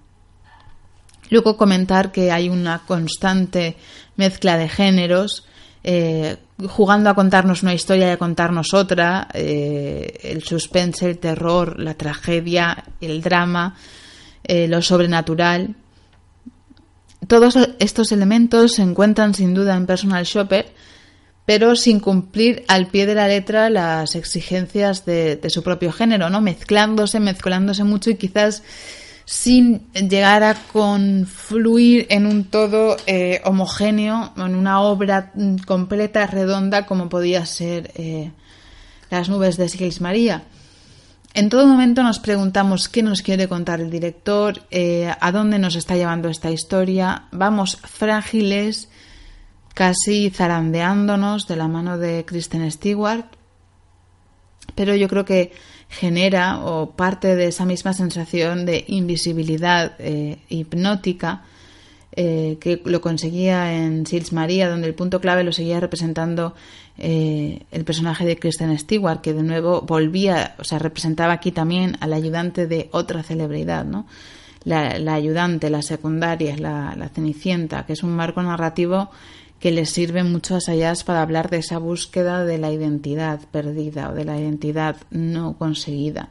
Luego comentar que hay una constante mezcla de géneros, eh, jugando a contarnos una historia y a contarnos otra, eh, el suspense, el terror, la tragedia, el drama, eh, lo sobrenatural. Todos estos elementos se encuentran sin duda en Personal Shopper, pero sin cumplir al pie de la letra las exigencias de, su propio género, ¿no? Mezclándose, mezclándose mucho y quizás sin llegar a confluir en un todo eh, homogéneo, en una obra completa, redonda, como podía ser eh, Las nubes de Sigils María. En todo momento nos preguntamos qué nos quiere contar el director, eh, a dónde nos está llevando esta historia. Vamos frágiles, casi zarandeándonos de la mano de Kristen Stewart. Pero yo creo que genera o parte de esa misma sensación de invisibilidad eh, hipnótica eh, que lo conseguía en Sils María, donde el punto clave lo seguía representando eh, el personaje de Kristen Stewart, que de nuevo volvía, o sea, representaba aquí también al ayudante de otra celebridad, ¿no? La, ayudante, la secundaria, la, la, Cenicienta, que es un marco narrativo que le sirve mucho a Sayas para hablar de esa búsqueda de la identidad perdida o de la identidad no conseguida.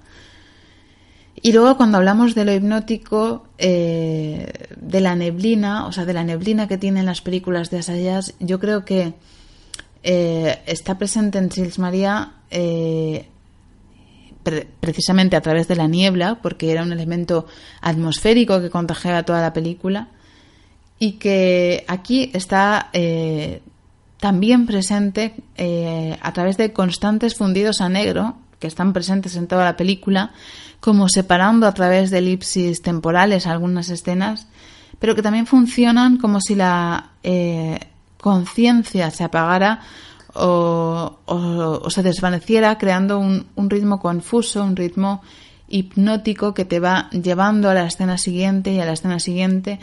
Y luego cuando hablamos de lo hipnótico, eh, de la neblina, o sea, de la neblina que tienen las películas de Asayas, yo creo que eh, está presente en Sils María eh, precisamente a través de la niebla, porque era un elemento atmosférico que contagiaba toda la película, y que aquí está también presente a través de constantes fundidos a negro, que están presentes en toda la película, como separando a través de elipsis temporales algunas escenas, pero que también funcionan como si la eh, conciencia se apagara o, se desvaneciera, creando un, ritmo confuso, un ritmo hipnótico que te va llevando a la escena siguiente y a la escena siguiente.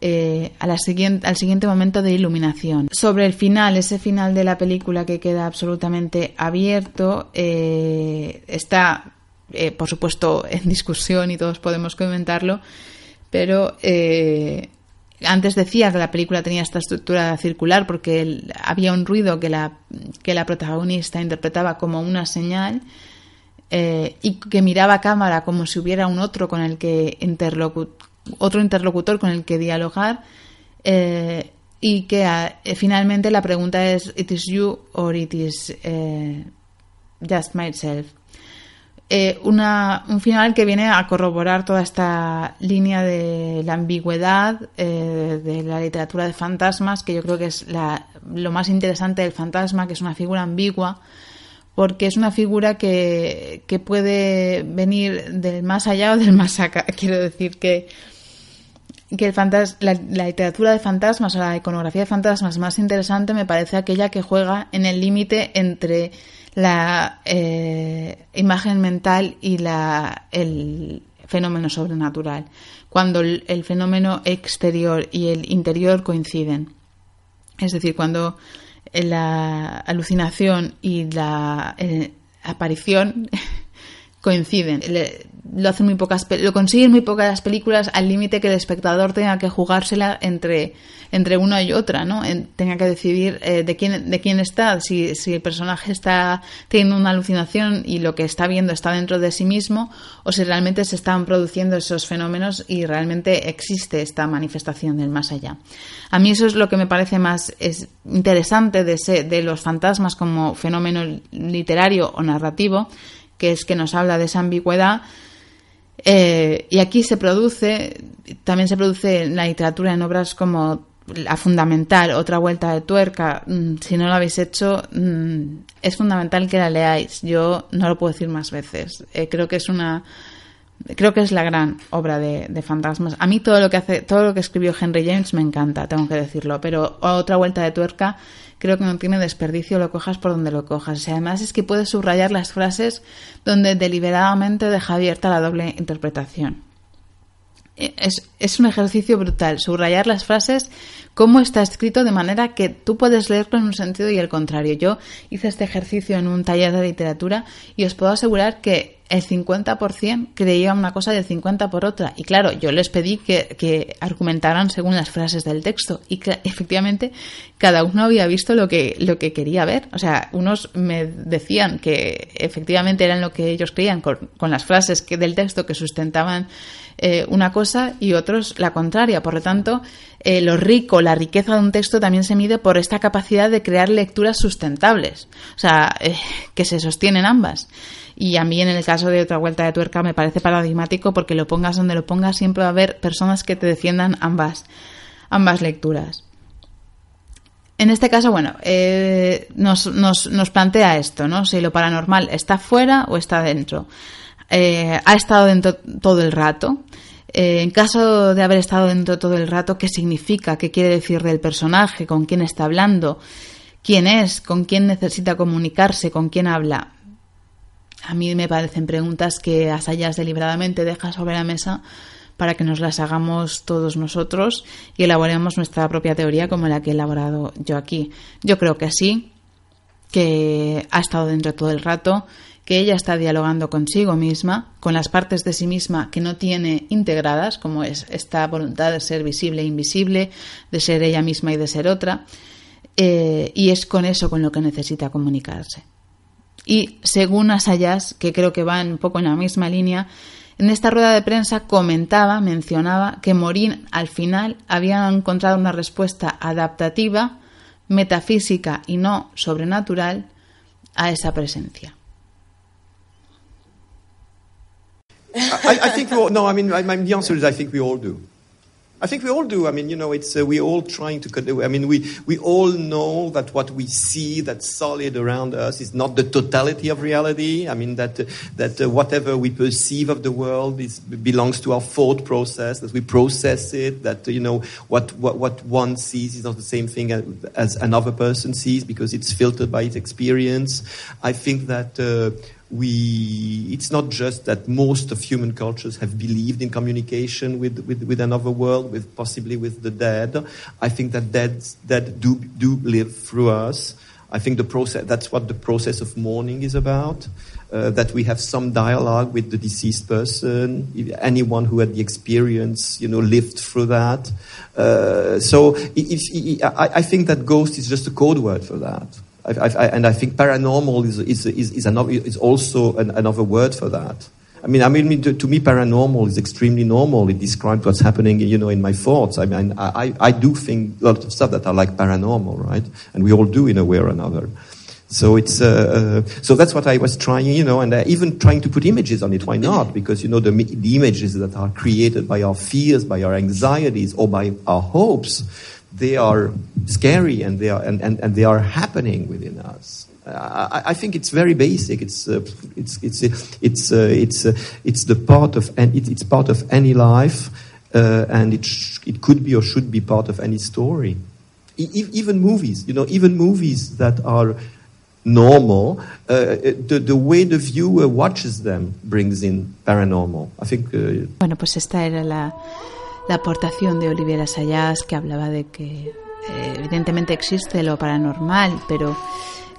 Eh, a la siguiente, al siguiente momento de iluminación. Sobre el final, ese final de la película que queda absolutamente abierto, eh, está eh, por supuesto, en discusión y todos podemos comentarlo, pero eh, antes decía que la película tenía esta estructura circular porque había un ruido que la, que la protagonista interpretaba como una señal eh, y que miraba a cámara como si hubiera un otro con el que otro interlocutor con el que dialogar y que finalmente la pregunta es it is you or it is just myself eh, una, un final que viene a corroborar toda esta línea de la ambigüedad eh, de la literatura de fantasmas, que yo creo que es la, lo más interesante del fantasma, que es una figura ambigua, porque es una figura que, que puede venir del más allá o del más acá. Quiero decir que, que el fantas la, la, literatura de fantasmas o la iconografía de fantasmas más interesante me parece aquella que juega en el límite entre la eh, imagen mental y la, el fenómeno sobrenatural, cuando el, fenómeno exterior y el interior coinciden. Es decir, cuando la alucinación y la eh, aparición coinciden. Lo hacen muy pocas lo consiguen muy pocas películas al límite que el espectador tenga que jugársela entre entre una y otra no tenga que decidir eh, de quién de quién está si, si el personaje está teniendo una alucinación y lo que está viendo está dentro de sí mismo o si realmente se están produciendo esos fenómenos y realmente existe esta manifestación del más allá. A mí eso es lo que me parece más es interesante de, de los fantasmas como fenómeno literario o narrativo que es que nos habla de esa ambigüedad Eh, y aquí se produce, también se produce en la literatura en obras como la fundamental, otra vuelta de tuerca, mm, si no lo habéis hecho, mm, es fundamental que la leáis. Yo no lo puedo decir más veces. Eh, creo que es una creo que es la gran obra de, de, fantasmas. A mí todo lo que hace, todo lo que escribió Henry James me encanta, tengo que decirlo, pero otra vuelta de tuerca creo que no tiene desperdicio, lo cojas por donde lo cojas. Y además es que puedes subrayar las frases donde deliberadamente deja abierta la doble interpretación. Es, es, un ejercicio brutal, subrayar las frases, cómo está escrito, de manera que tú puedes leerlo en un sentido y el contrario. Yo hice este ejercicio en un taller de literatura y os puedo asegurar que el 50% creía una cosa y el 50% por otra. Y claro, yo les pedí que, argumentaran según las frases del texto. Y que, efectivamente, cada uno había visto lo que, lo que quería ver. O sea, unos me decían que efectivamente eran lo que ellos creían con, con las frases que, del texto que sustentaban eh, una cosa y otros la contraria. Por lo tanto, eh, lo rico, la riqueza de un texto también se mide por esta capacidad de crear lecturas sustentables. O sea, eh, que se sostienen ambas. Y a mí en el caso de otra vuelta de tuerca me parece paradigmático porque lo pongas donde lo pongas siempre va a haber personas que te defiendan ambas, ambas lecturas. En este caso, bueno, eh, nos, nos, nos, plantea esto, ¿no? Si lo paranormal está fuera o está dentro. Eh, ha estado dentro todo el rato. Eh, en caso de haber estado dentro todo el rato, ¿qué significa? ¿Qué quiere decir del personaje? ¿Con quién está hablando? ¿Quién es? ¿Con quién necesita comunicarse? ¿Con quién habla? A mí me parecen preguntas que Asayas deliberadamente deja sobre la mesa para que nos las hagamos todos nosotros y elaboremos nuestra propia teoría como la que he elaborado yo aquí. Yo creo que sí, que ha estado dentro todo el rato, que ella está dialogando consigo misma, con las partes de sí misma que no tiene integradas, como es esta voluntad de ser visible e invisible, de ser ella misma y de ser otra, eh, y es con eso con lo que necesita comunicarse. Y según Asayas, que creo que va un poco en la misma línea, en esta rueda de prensa comentaba, mencionaba que Morín al final había encontrado una respuesta adaptativa, metafísica y no sobrenatural a esa presencia. No. I think we all do. I mean, you know, it's uh, we're all trying to. I mean, we we all know that what we see, that's solid around us, is not the totality of reality. I mean, that uh, that uh, whatever we perceive of the world is belongs to our thought process. That we process it. That you know, what what what one sees is not the same thing as, as another person sees because it's filtered by its experience. I think that uh, we it's not just that most of human cultures have believed in communication with, with, with another world, with possibly with the dead. I think that dead, dead do, do live through us. I think the process, that's what the process of mourning is about. Uh, that we have some dialogue with the deceased person, anyone who had the experience, you know, lived through that. Uh, so if, if, I, I think that ghost is just a code word for that. I, I, and I think paranormal is, is, is, is, another, is also an, another word for that. I mean, I mean, to, to, me, paranormal is extremely normal. It describes what's happening, you know, in my thoughts. I mean, I, I do think a lot of stuff that are like paranormal, right? And we all do in a way or another. So it's uh, uh, so that's what I was trying, you know, and uh, even trying to put images on it. Why not? Because you know the the images that are created by our fears, by our anxieties, or by our hopes they are scary and they are, and, and, and they are happening within us. I, I, think it's very basic. It's uh, it's it's it's uh, it's uh, it's the part of and it, it's part of any life, uh, and it sh- it could be or should be part of any story. E- even movies, you know, even movies that are normal, uh, the, the way the viewer watches them brings in paranormal. I think. Uh, bueno, pues esta era la la aportación de Olivera Sayas, que hablaba de que eh, evidentemente existe lo paranormal, pero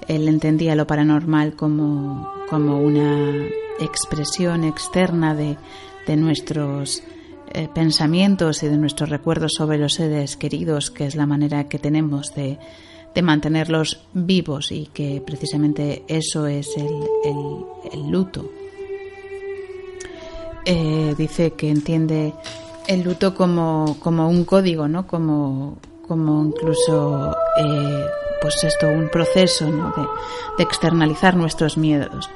él entendía lo paranormal como, como una expresión externa de, de nuestros eh, pensamientos y de nuestros recuerdos sobre los seres queridos, que es la manera que tenemos de, de mantenerlos vivos y que precisamente eso es el, el, el luto. Eh, dice que entiende el luto como, como un código, ¿no? Como, como incluso, eh, pues esto, un proceso, ¿no? De, externalizar nuestros miedos.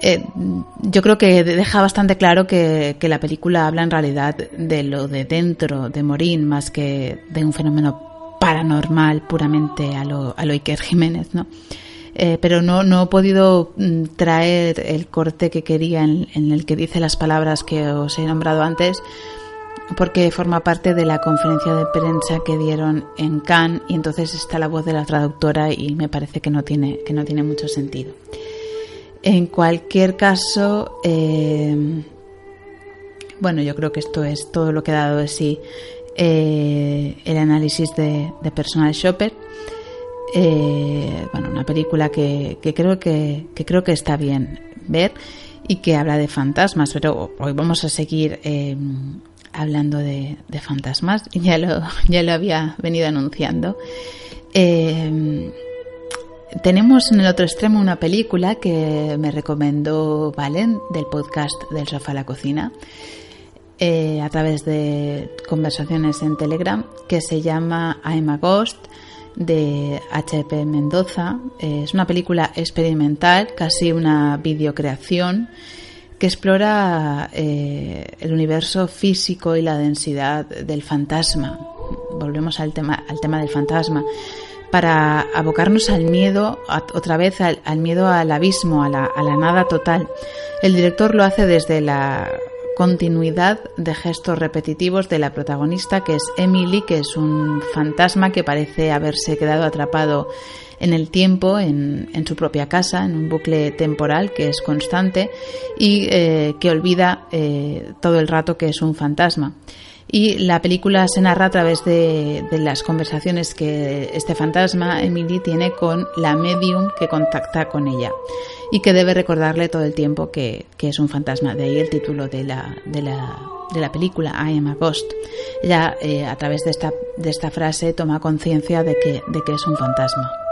eh, yo creo que deja bastante claro que, la película habla en realidad de lo de dentro de Morín más que de un fenómeno paranormal puramente a lo, a Iker Jiménez, ¿no? Eh, pero no, no he podido mm, traer el corte que quería en, el que dice las palabras que os he nombrado antes, porque forma parte de la conferencia de prensa que dieron en Cannes y entonces está la voz de la traductora y me parece que no tiene, que no tiene mucho sentido. En cualquier caso, eh, bueno, yo creo que esto es todo lo que ha dado de sí eh, el análisis de, Personal Shopper. Eh, bueno, una película que, creo que, creo que está bien ver y que habla de fantasmas, pero hoy vamos a seguir hablando de, fantasmas. Ya lo, ya lo había venido anunciando. Tenemos en el otro extremo una película que me recomendó Valen del podcast del sofá a la cocina eh, a través de conversaciones en Telegram que se llama I'm a Ghost de H.P. Mendoza. es una película experimental, casi una videocreación explora eh, el universo físico y la densidad del fantasma. Volvemos al tema, al tema del fantasma para abocarnos al miedo, otra vez al, miedo al abismo, a la, nada total. El director lo hace desde la continuidad de gestos repetitivos de la protagonista, que es Emily, que es un fantasma que parece haberse quedado atrapado en el tiempo, en, su propia casa, en un bucle temporal que es constante y eh, que olvida eh, todo el rato que es un fantasma y la película se narra a través de, las conversaciones que este fantasma, Emily, tiene con la medium que contacta con ella y que debe recordarle todo el tiempo que, es un fantasma. De ahí el título de la, de la, de la película, I am a ghost. Ella, eh, a través de esta, de esta frase, toma conciencia de que, de que es un fantasma.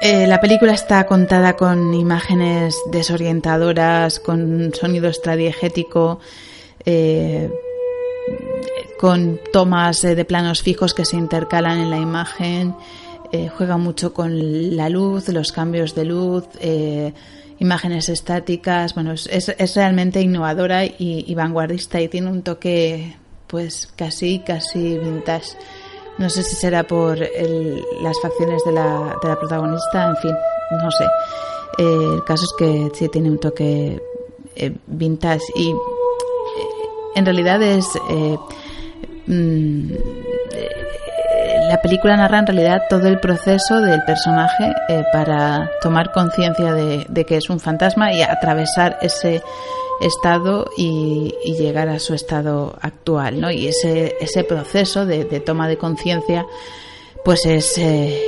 Eh, la película está contada con imágenes desorientadoras, con sonido extradiegético, eh, con tomas eh, de planos fijos que se intercalan en la imagen, eh, juega mucho con la luz, los cambios de luz, imágenes estáticas, bueno, es, realmente innovadora y, vanguardista y tiene un toque pues casi, casi vintage. No sé si será por las facciones de la, de la protagonista, en fin, no sé. el caso es que sí tiene un toque vintage y en realidad es... Eh, mm, la película narra en realidad todo el proceso del personaje eh, para tomar conciencia de, que es un fantasma y atravesar ese estado y, llegar a su estado actual, ¿no? Y ese, proceso de, toma de conciencia, pues es, eh,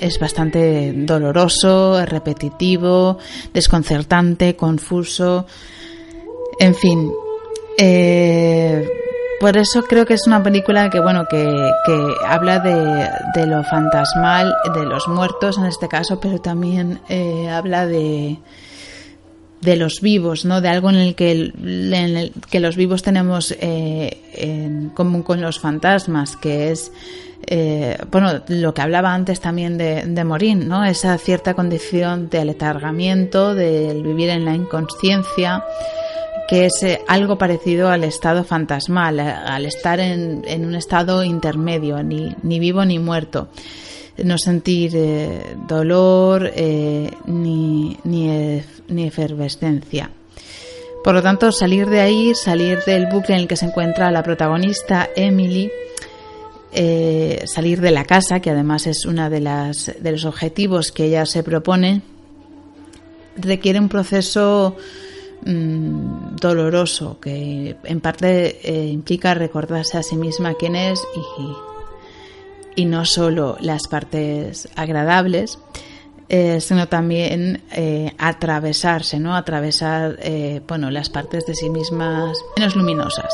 es bastante doloroso, repetitivo, desconcertante, confuso, en fin, eh, por eso creo que es una película que bueno que, habla de, lo fantasmal, de los muertos en este caso, pero también eh, habla de de los vivos, ¿no? De algo en el que, que los vivos tenemos eh, en común con los fantasmas, que es bueno, lo que hablaba antes también de, de Morín, ¿no? Esa cierta condición de aletargamiento, del vivir en la inconsciencia, que es eh, algo parecido al estado fantasmal, eh, al estar en, un estado intermedio, ni, vivo ni muerto. No sentir eh, dolor ni, ni, efervescencia. Por lo tanto, salir de ahí, salir del bucle en el que se encuentra la protagonista, Emily, salir de la casa, que además es uno de, de los objetivos que ella se propone, requiere un proceso Mm, doloroso que en parte eh, implica recordarse a sí misma quién es y, y no solo las partes agradables, eh, sino también eh, atravesarse, ¿no? Atravesar, bueno, las partes de sí mismas menos luminosas.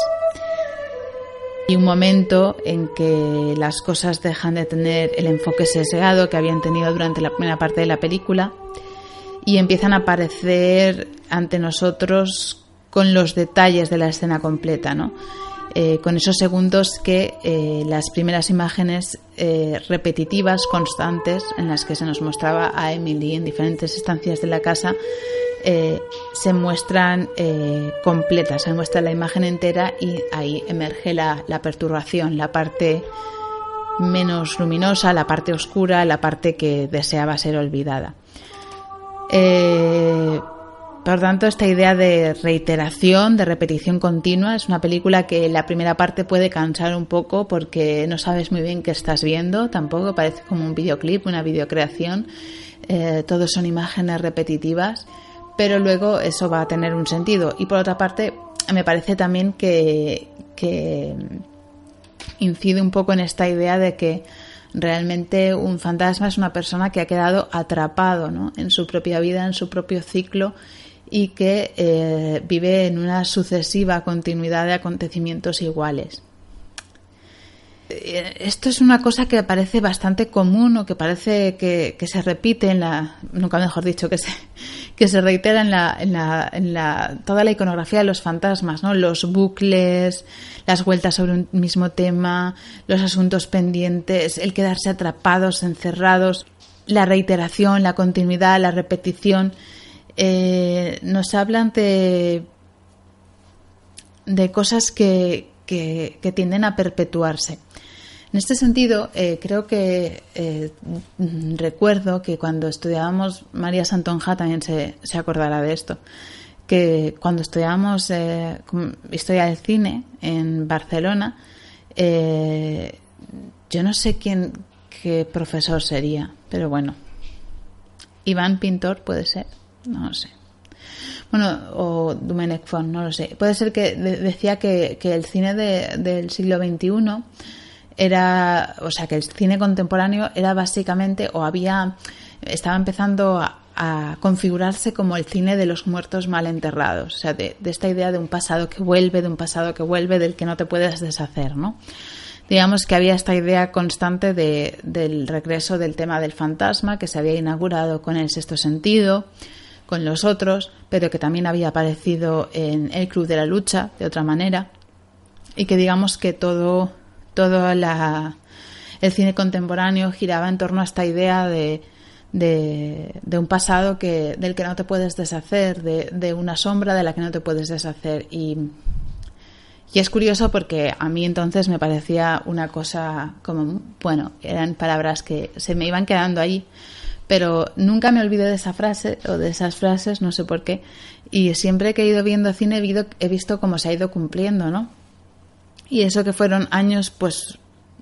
Y un momento en que las cosas dejan de tener el enfoque sesgado que habían tenido durante la primera parte de la película y empiezan a aparecer ante nosotros con los detalles de la escena completa, ¿no? Eh, con esos segundos que eh, las primeras imágenes eh, repetitivas, constantes, en las que se nos mostraba a Emily en diferentes estancias de la casa, se muestran completas, se muestra la imagen entera y ahí emerge la, la, perturbación, la parte menos luminosa, la parte oscura, la parte que deseaba ser olvidada. Por tanto, esta idea de reiteración, de repetición continua, es una película que la primera parte puede cansar un poco porque no sabes muy bien qué estás viendo, tampoco parece como un videoclip, una videocreación, eh, todos son imágenes repetitivas, pero luego eso va a tener un sentido. Y por otra parte, me parece también que, que incide un poco en esta idea de que realmente un fantasma es una persona que ha quedado atrapado ¿no? en su propia vida, en su propio ciclo y que eh, vive en una sucesiva continuidad de acontecimientos iguales. Eh, esto es una cosa que parece bastante común o que parece que, se repite en la, nunca mejor dicho, que se, que se reitera en, la, en, la, en la, toda la iconografía de los fantasmas, ¿no? Los bucles, las vueltas sobre un mismo tema, los asuntos pendientes, el quedarse atrapados, encerrados, la reiteración, la continuidad, la repetición eh, nos hablan de, de cosas que, que, tienden a perpetuarse. En este sentido, eh, creo que eh, recuerdo que cuando estudiábamos, María Santonja también se, se acordará de esto, que cuando estudiábamos historia del cine en Barcelona, yo no sé quién, qué profesor sería, pero bueno, Iván Pintor puede ser no lo sé. Bueno, o Dumenech Font, no lo sé. Puede ser que decía que, el cine del siglo XXI era, o sea, que el cine contemporáneo era básicamente, o había, estaba empezando a, configurarse como el cine de los muertos mal enterrados, o sea, de, esta idea de un pasado que vuelve, de un pasado que vuelve, del que no te puedes deshacer, ¿no? Digamos que había esta idea constante de, del regreso del tema del fantasma que se había inaugurado con el sexto sentido, con los otros, pero que también había aparecido en El Club de la Lucha de otra manera, y que digamos que todo, todo la, el cine contemporáneo giraba en torno a esta idea de, un pasado que, del que no te puedes deshacer, de, de, una sombra de la que no te puedes deshacer. Y, es curioso porque a mí entonces me parecía una cosa como, bueno, eran palabras que se me iban quedando ahí pero nunca me olvidé de esa frase o de esas frases, no sé por qué, y siempre que he ido viendo cine he, visto cómo se ha ido cumpliendo, ¿no? Y eso que fueron años, pues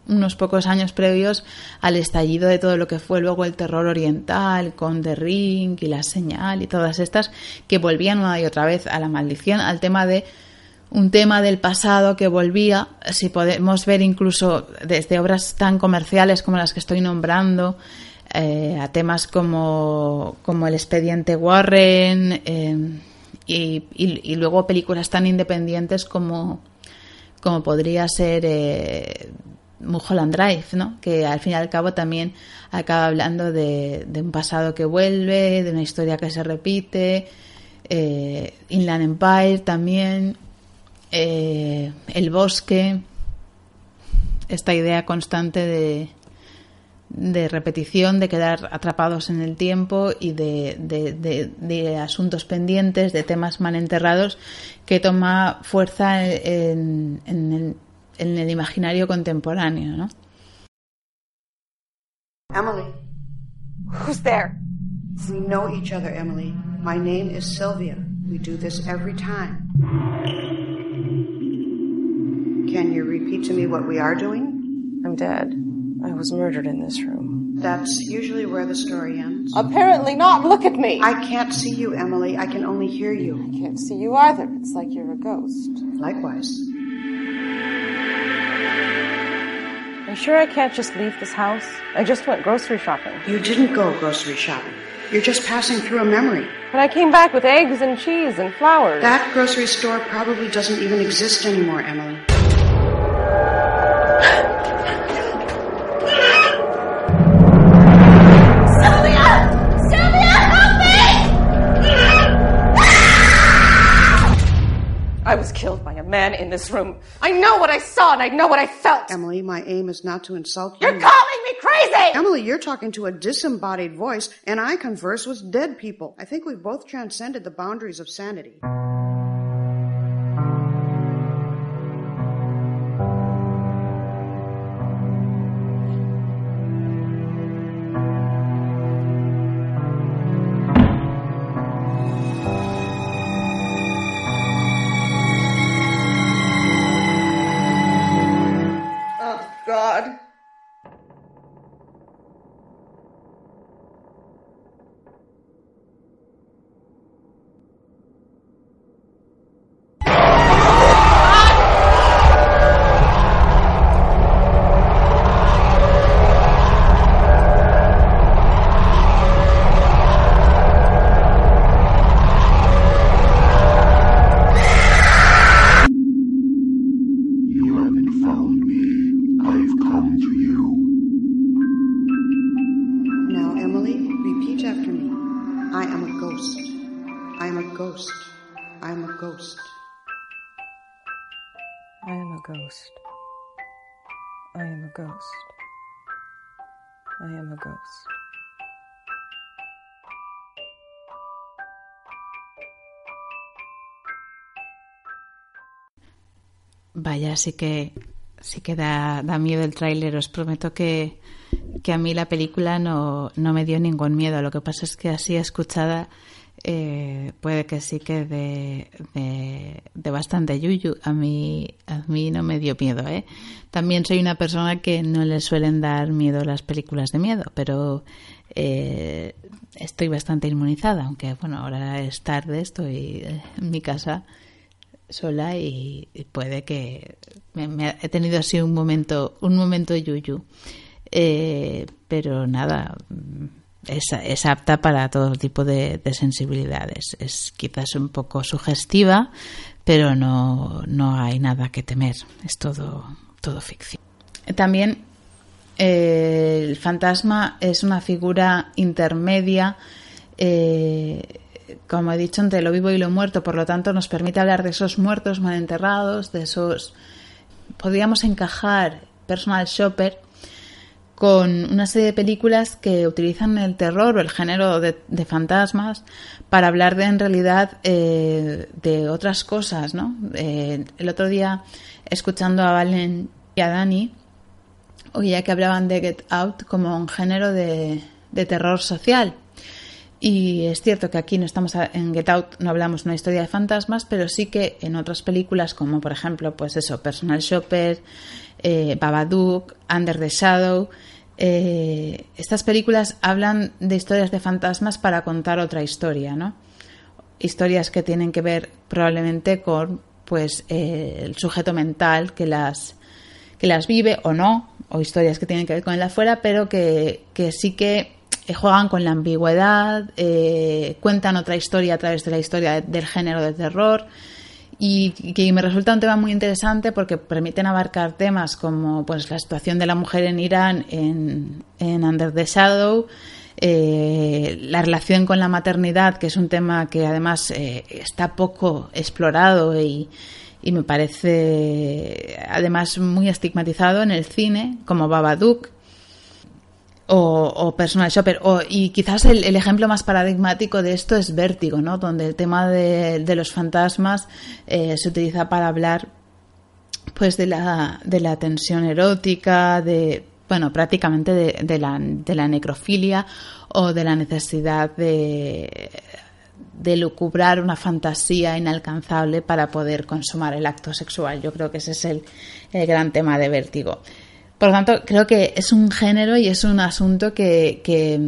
unos pocos años previos al estallido de todo lo que fue luego el terror oriental con The Ring y La Señal y todas estas que volvían una y otra vez a la maldición, al tema de un tema del pasado que volvía, si podemos ver incluso desde obras tan comerciales como las que estoy nombrando, eh, a temas como, como, el expediente Warren eh, y, luego películas tan independientes como, como podría ser eh, Mulholland Drive, ¿no? que al fin y al cabo también acaba hablando de, un pasado que vuelve, de una historia que se repite, eh, Inland Empire también, El Bosque, esta idea constante de, de repetición, de quedar atrapados en el tiempo y de, de, asuntos pendientes, de temas mal enterrados, que toma fuerza en, en, el, en el, imaginario contemporáneo. ¿no? Emily. Who's there? We know each other, Emily. My name is Sylvia. We do this every time. Can you repeat to me what we are doing? I'm dead. I was murdered in this room. That's usually where the story ends. Apparently not. Look at me. I can't see you, Emily. I can only hear you. I can't see you either. It's like you're a ghost. Likewise. Are you sure I can't just leave this house? I just went grocery shopping. You didn't go grocery shopping. You're just passing through a memory. But I came back with eggs and cheese and flowers. That grocery store probably doesn't even exist anymore, Emily. Killed by a man in this room. I know what I saw and I know what I felt. Emily, my aim is not to insult you. You're calling me crazy! Emily, you're talking to a disembodied voice, and I converse with dead people. I think we've both transcended the boundaries of sanity. Ghost. I am a ghost. Vaya, sí que sí que da, da miedo el tráiler. Os prometo que, que a mí la película no, no me dio ningún miedo. Lo que pasa es que así escuchada eh, puede que sí que de, bastante yuyu. A mí, a mí no me dio miedo. ¿eh? También soy una persona que no le suelen dar miedo las películas de miedo, pero eh, estoy bastante inmunizada. Aunque bueno, ahora es tarde, estoy en mi casa sola y, puede que me, he tenido así un momento un momento yuyu Eh, pero nada es, apta para todo tipo de, de sensibilidades. Es quizás un poco sugestiva pero no, no hay nada que temer. Es todo todo ficción. También eh, el fantasma es una figura intermedia eh, como he dicho, entre lo vivo y lo muerto, por lo tanto nos permite hablar de esos muertos mal enterrados, de esos... Podríamos encajar Personal Shopper con una serie de películas que utilizan el terror o el género de, fantasmas para hablar de en realidad eh, de otras cosas, ¿no? Eh, el otro día, escuchando a Valen y a Dani, oía que hablaban de Get Out como un género de terror social. Y es cierto que aquí no estamos en Get Out, no hablamos de una historia de fantasmas, pero sí que en otras películas, como por ejemplo, pues eso, Personal Shopper, eh, Babadook, Under the Shadow, eh, estas películas hablan de historias de fantasmas para contar otra historia, ¿no? Historias que tienen que ver probablemente con, pues, eh, el sujeto mental que las que las vive o no, o historias que tienen que ver con el afuera, pero que, que sí que eh, juegan con la ambigüedad, eh, cuentan otra historia a través de la historia del género de terror. Y que me resulta un tema muy interesante porque permiten abarcar temas como pues la situación de la mujer en Irán en, Under the Shadow, eh, la relación con la maternidad, que es un tema que además eh, está poco explorado y, y me parece además muy estigmatizado en el cine, como Babadook o, o Personal Shopper. O, y quizás el, ejemplo más paradigmático de esto es Vértigo, ¿no? donde el tema de, los fantasmas eh, se utiliza para hablar pues de la, de la tensión erótica, de bueno, prácticamente de, de la, de la necrofilia o de la necesidad de, de lucubrar una fantasía inalcanzable para poder consumar el acto sexual. Yo creo que ese es el, el gran tema de vértigo. Por lo tanto, creo que es un género y es un asunto que, que,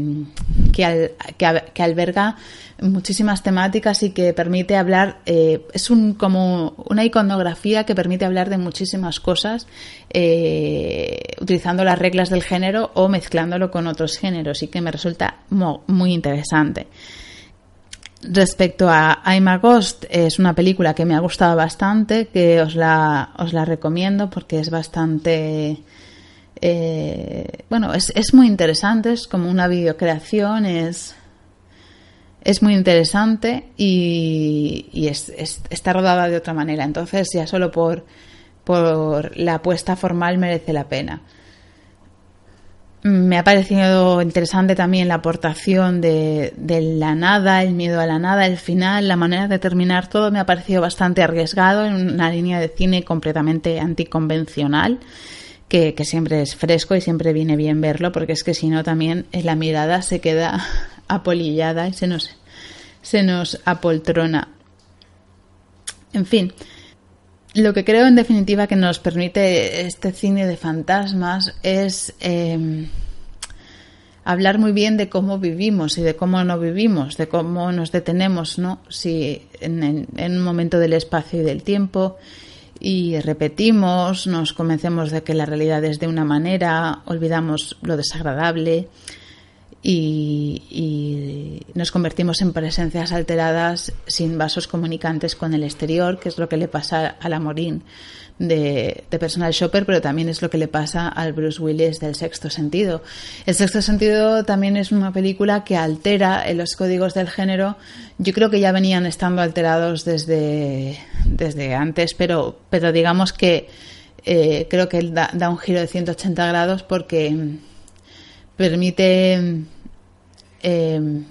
que, alberga muchísimas temáticas y que permite hablar, eh, es un, como una iconografía que permite hablar de muchísimas cosas eh, utilizando las reglas del género o mezclándolo con otros géneros y que me resulta mo- muy interesante. Respecto a I'm a Ghost, es una película que me ha gustado bastante, que os la, os la recomiendo porque es bastante... eh, bueno, es, es muy interesante, es como una videocreación, es, es muy interesante y, está rodada de otra manera. Entonces, ya solo por, por la apuesta formal merece la pena. Me ha parecido interesante también la aportación de, la nada, el miedo a la nada, el final, la manera de terminar todo me ha parecido bastante arriesgado en una línea de cine completamente anticonvencional, que, siempre es fresco y siempre viene bien verlo, porque es que si no también la mirada se queda apolillada y se nos, se nos apoltrona. En fin, lo que creo en definitiva que nos permite este cine de fantasmas es em, hablar muy bien de cómo vivimos y de cómo no vivimos, de cómo nos detenemos, ¿no? Si en, un momento del espacio y del tiempo y repetimos, nos convencemos de que la realidad es de una manera, olvidamos lo desagradable y, nos convertimos en presencias alteradas sin vasos comunicantes con el exterior, que es lo que le pasa al amorín de, Personal Shopper, pero también es lo que le pasa al Bruce Willis del Sexto Sentido. El Sexto Sentido también es una película que altera los códigos del género. Yo creo que ya venían estando alterados desde, desde antes, pero, pero digamos que eh, creo que da, da un giro de 180 grados porque permite eh,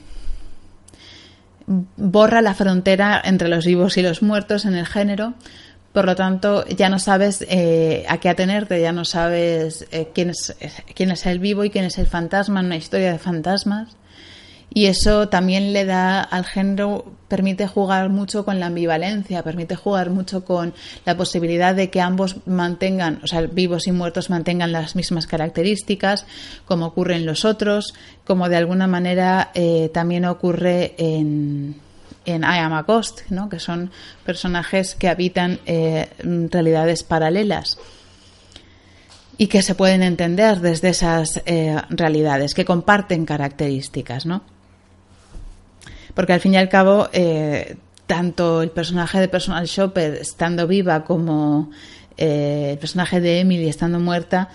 borra la frontera entre los vivos y los muertos en el género. Por lo tanto, ya no sabes eh, a qué atenerte, ya no sabes eh, quién, es, quién es el vivo y quién es el fantasma en una historia de fantasmas. Y eso también le da al género, permite jugar mucho con la ambivalencia, permite jugar mucho con la posibilidad de que ambos mantengan, o sea, vivos y muertos mantengan las mismas características, como ocurre en los otros, como de alguna manera eh, también ocurre en, en I Am a Ghost, ¿no? que son personajes que habitan eh, realidades paralelas y que se pueden entender desde esas eh, realidades, que comparten características, ¿no? porque al fin y al cabo, eh, tanto el personaje de Personal Shopper estando viva como eh, el personaje de Emily estando muerta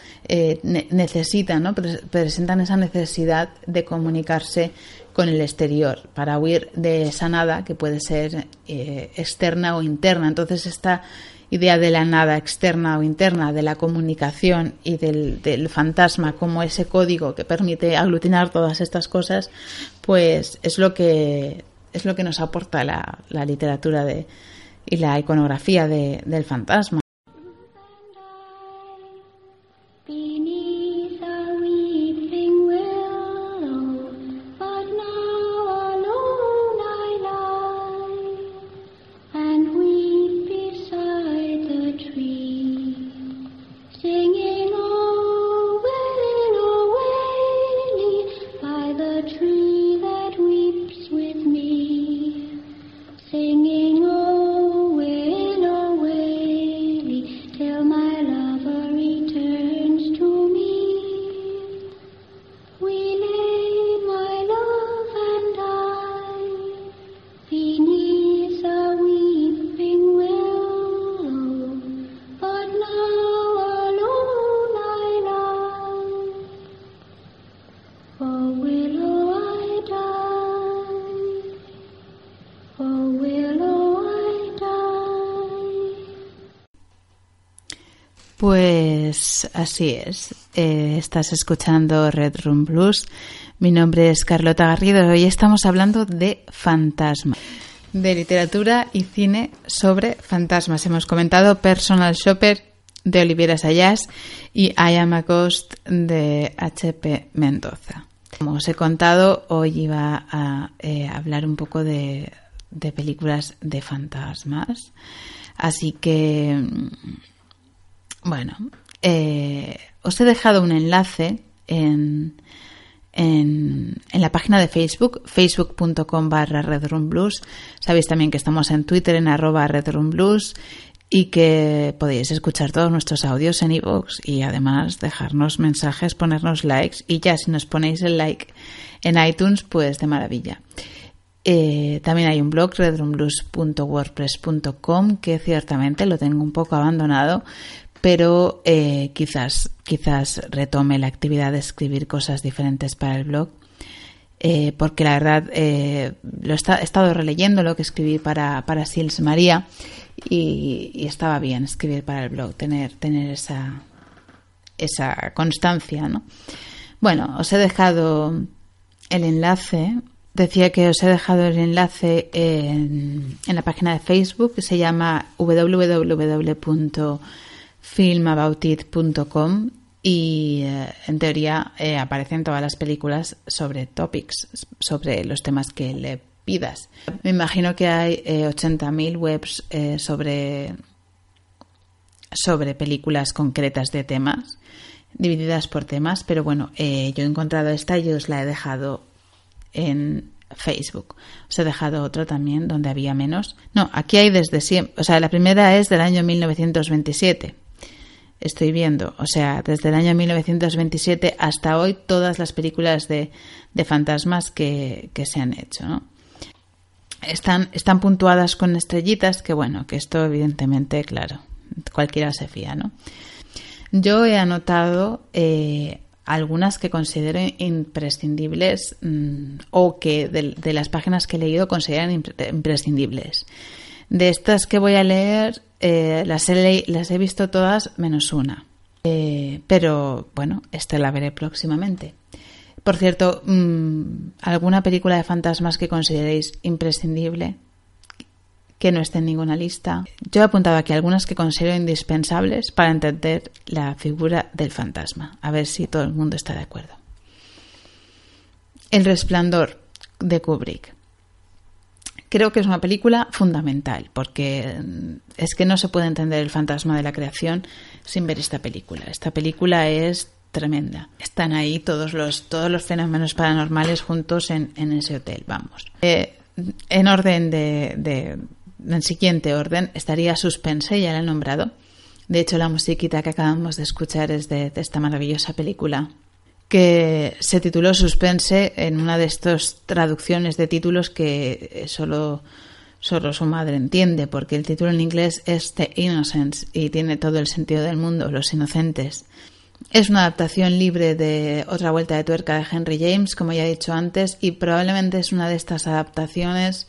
necesitan, ¿no? presentan esa necesidad de comunicarse con el exterior para huir de esa nada que puede ser externa o interna. Entonces esta idea de la nada externa o interna, de la comunicación y del, fantasma como ese código que permite aglutinar todas estas cosas, pues es lo que es lo que nos aporta la, la literatura de, y la iconografía de, del fantasma. Pues así es. Eh, estás escuchando Red Room Blues. Mi nombre es Carlota Garrido hoy estamos hablando de fantasmas, de literatura y cine sobre fantasmas. Hemos comentado Personal Shopper de Oliviera Sayas y I Am a Ghost de H.P. Mendoza. Como os he contado, hoy iba a eh, hablar un poco de, de películas de fantasmas. Así que bueno, eh, os he dejado un enlace en, en, la página de Facebook, facebook.com barra redroomblues. Sabéis también que estamos en Twitter en arroba redroomblues y que podéis escuchar todos nuestros audios en iVoox y además dejarnos mensajes, ponernos likes y ya si nos ponéis el like en iTunes, pues de maravilla. Eh, también hay un blog, redroomblues.wordpress.com, que ciertamente lo tengo un poco abandonado, pero eh, quizás, quizás retome la actividad de escribir cosas diferentes para el blog. Eh, porque la verdad eh, lo he estado releyendo lo que escribí para, para Sils María y, estaba bien escribir para el blog, tener, tener esa, esa constancia, ¿no? Bueno, os he dejado el enlace. Decía que os he dejado el enlace en, en la página de Facebook que se llama www.filmaboutit.com y eh, en teoría eh, aparecen todas las películas sobre topics, sobre los temas que le pidas. Me imagino que hay 80.000 eh, webs sobre, sobre películas concretas de temas, divididas por temas, pero bueno, yo he encontrado esta y os la he dejado en Facebook. Os he dejado otra también donde había menos. No, aquí hay desde siempre. O sea, la primera es del año 1927 estoy viendo. O sea, desde el año 1927 hasta hoy, todas las películas de, de fantasmas que, que, se han hecho, ¿no? Están, están puntuadas con estrellitas, que bueno, que esto evidentemente, claro, cualquiera se fía, ¿no? Yo he anotado eh, algunas que considero imprescindibles mm, o que de, de, las páginas que he leído consideran imprescindibles. De estas que voy a leer, eh, las, he, las he visto todas menos una. Eh, pero bueno, esta la veré próximamente. Por cierto, mm, ¿alguna película de fantasmas que consideréis imprescindible? Que no esté en ninguna lista. Yo he apuntado aquí algunas que considero indispensables para entender la figura del fantasma. A ver si todo el mundo está de acuerdo. El resplandor de Kubrick creo que es una película fundamental, porque mm, es que no se puede entender el fantasma de la creación sin ver esta película. Esta película es tremenda. Están ahí todos los, todos los fenómenos paranormales juntos en, ese hotel, vamos. Eh, en orden de, en siguiente orden, estaría Suspense, ya la he nombrado. De hecho, la musiquita que acabamos de escuchar es de esta maravillosa película que se tituló Suspense en una de estas traducciones de títulos que solo, solo su madre entiende, porque el título en inglés es The Innocents y tiene todo el sentido del mundo, los inocentes. Es una adaptación libre de Otra Vuelta de Tuerca de Henry James, como ya he dicho antes, y probablemente es una de estas adaptaciones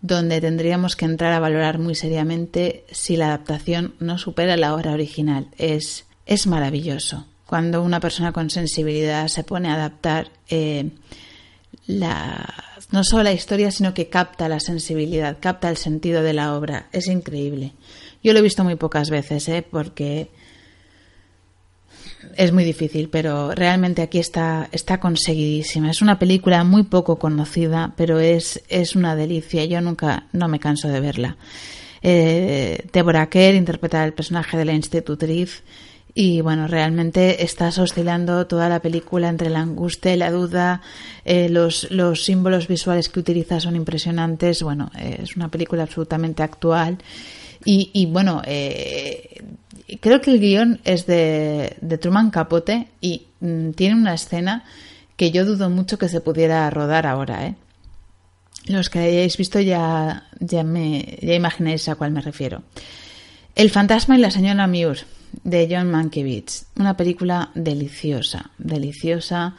donde tendríamos que entrar a valorar muy seriamente si la adaptación no supera la obra original. Es, es maravilloso cuando una persona con sensibilidad se pone a adaptar eh, la, no solo la historia, sino que capta la sensibilidad, capta el sentido de la obra. Es increíble. Yo lo he visto muy pocas veces, ¿eh? porque es muy difícil, pero realmente aquí está, está conseguidísima. Es una película muy poco conocida, pero es, es una delicia. Yo nunca, no me canso de verla. Eh, Deborah Kerr interpreta el personaje de la institutriz y bueno, realmente estás oscilando toda la película entre la angustia y la duda. Eh, los, los, símbolos visuales que utiliza son impresionantes. Bueno, eh, es una película absolutamente actual. Y, y bueno, eh, creo que el guion es de, Truman Capote y mm, tiene una escena que yo dudo mucho que se pudiera rodar ahora. ¿eh? Los que hayáis visto ya, ya, me, ya imagináis a cuál me refiero. El fantasma y la señora Muir de John Mankiewicz, una película deliciosa, deliciosa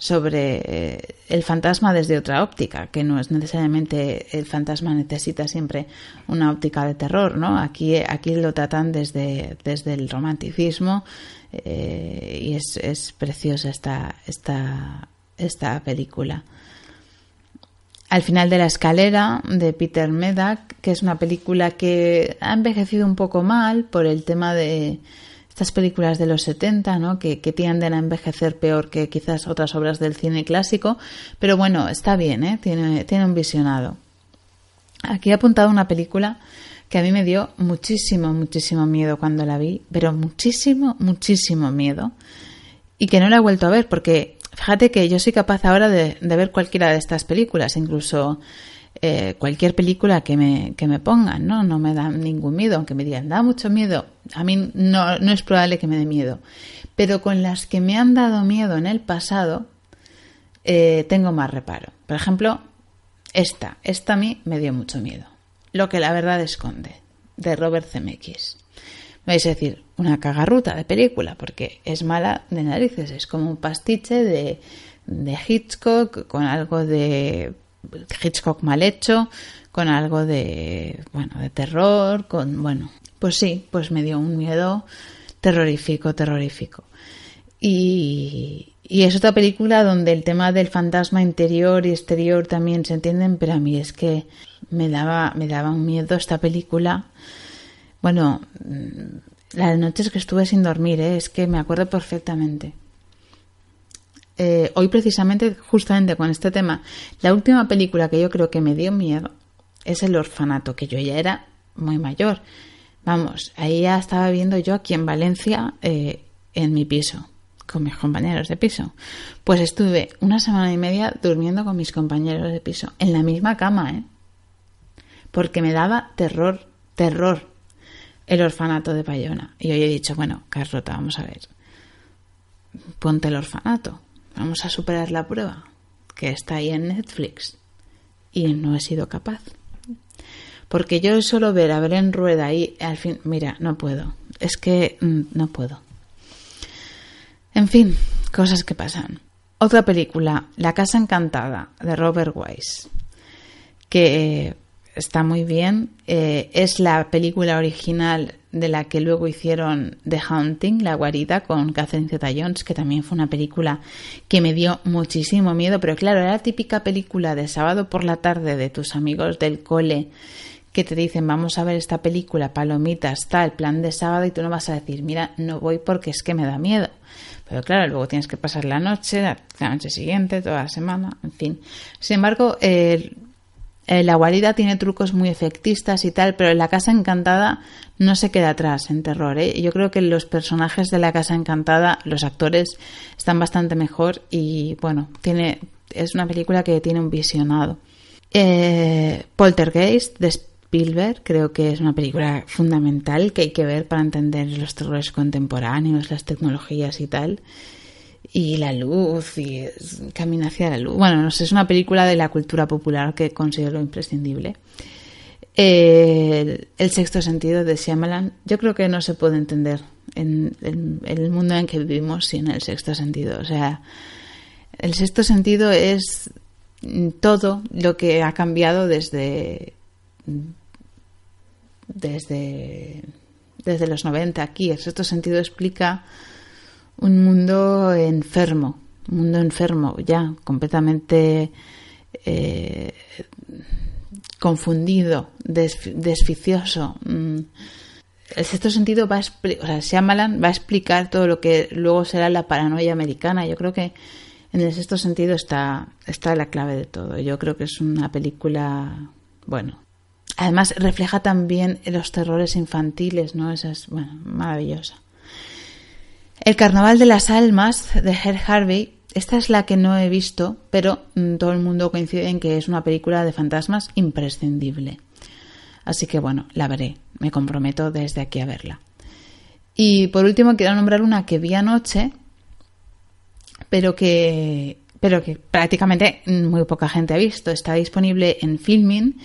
sobre eh, el fantasma desde otra óptica, que no es necesariamente el fantasma necesita siempre una óptica de terror, ¿no? Aquí, aquí lo tratan desde, desde el romanticismo eh, y es, es preciosa esta, esta, esta película. Al final de la escalera de Peter Medak, que es una película que ha envejecido un poco mal por el tema de estas películas de los 70, ¿no? que, tienden a envejecer peor que quizás otras obras del cine clásico, pero bueno, está bien, ¿eh? tiene, tiene un visionado. Aquí he apuntado una película que a mí me dio muchísimo, muchísimo miedo cuando la vi, pero muchísimo, muchísimo miedo, y que no la he vuelto a ver porque Fíjate que yo soy capaz ahora de, ver cualquiera de estas películas, incluso eh, cualquier película que me, que me pongan, ¿no? No me da ningún miedo, aunque me digan, da mucho miedo. A mí no, no es probable que me dé miedo. Pero con las que me han dado miedo en el pasado, eh, tengo más reparo. Por ejemplo, esta. Esta a mí me dio mucho miedo. Lo que la verdad esconde, de Robert Zemeckis. A decir, una cagarruta de película, porque es mala de narices, es como un pastiche de de Hitchcock, con algo de Hitchcock mal hecho, con algo de, bueno, de terror, con, bueno, pues sí, pues me dio un miedo terrorífico, terrorífico. Y, y es otra película donde el tema del fantasma interior y exterior también se entienden, pero a mí es que me daba, me daba un miedo esta película. Bueno, mm, las noches que estuve sin dormir, ¿eh? es que me acuerdo perfectamente. Eh, hoy precisamente, justamente con este tema, la última película que yo creo que me dio miedo es El Orfanato, que yo ya era muy mayor. Vamos, ahí ya estaba viendo yo aquí en Valencia, eh, en mi piso, con mis compañeros de piso. Pues estuve una semana y media durmiendo con mis compañeros de piso, en la misma cama, ¿eh? Porque me daba terror, terror, el orfanato de Payona. Y hoy he dicho, bueno, Carlota, vamos a ver, ponte el orfanato Vamos a superar la prueba, que está ahí en Netflix. Y no he sido capaz. Porque yo solo ver a en Rueda y al fin, mira, no puedo. Es que mm, no puedo. En fin, cosas que pasan. Otra película, La Casa Encantada, de Robert Wise, que está muy bien. Eh, es la película original de la que luego hicieron The Haunting, La Guarida, con Catherine Zeta-Jones, que también fue una película que me dio muchísimo miedo, pero claro, era la típica película de sábado por la tarde de tus amigos del cole que te dicen vamos a ver esta película, palomitas, tal, plan de sábado y tú no vas a decir, mira, no voy porque es que me da miedo. Pero claro, luego tienes que pasar la noche, la noche siguiente, toda la semana, en fin. Sin embargo, eh, eh, la guarida tiene trucos muy efectistas y tal, pero la casa encantada no se queda atrás en terror. ¿eh? Yo creo que los personajes de la casa encantada, los actores, están bastante mejor y bueno, tiene, es una película que tiene un visionado. Eh, Poltergeist de Spielberg creo que es una película fundamental que hay que ver para entender los terrores contemporáneos, las tecnologías y tal y la luz y camina hacia la luz. Bueno, no sé, es una película de la cultura popular que considero imprescindible. el, sexto sentido de Shyamalan, yo creo que no se puede entender en, el mundo en que vivimos sin el sexto sentido. O sea, el sexto sentido es todo lo que ha cambiado desde desde desde los 90 aquí. El sexto sentido explica un mundo enfermo, un mundo enfermo ya, completamente eh, confundido, desficioso. Mm. El sexto sentido va a, o va a explicar todo lo que luego será la paranoia americana. Yo creo que en el sexto sentido está, está la clave de todo. Yo creo que es una película, bueno, además refleja también los terrores infantiles, ¿no? Esa es, bueno, maravillosa. El Carnaval de las Almas de Herr Harvey, esta es la que no he visto, pero mm, todo el mundo coincide en que es una película de fantasmas imprescindible. Así que bueno, la veré, me comprometo desde aquí a verla. Y por último quiero nombrar una que vi anoche, pero que, pero que prácticamente muy poca gente ha visto. Está disponible en Filming,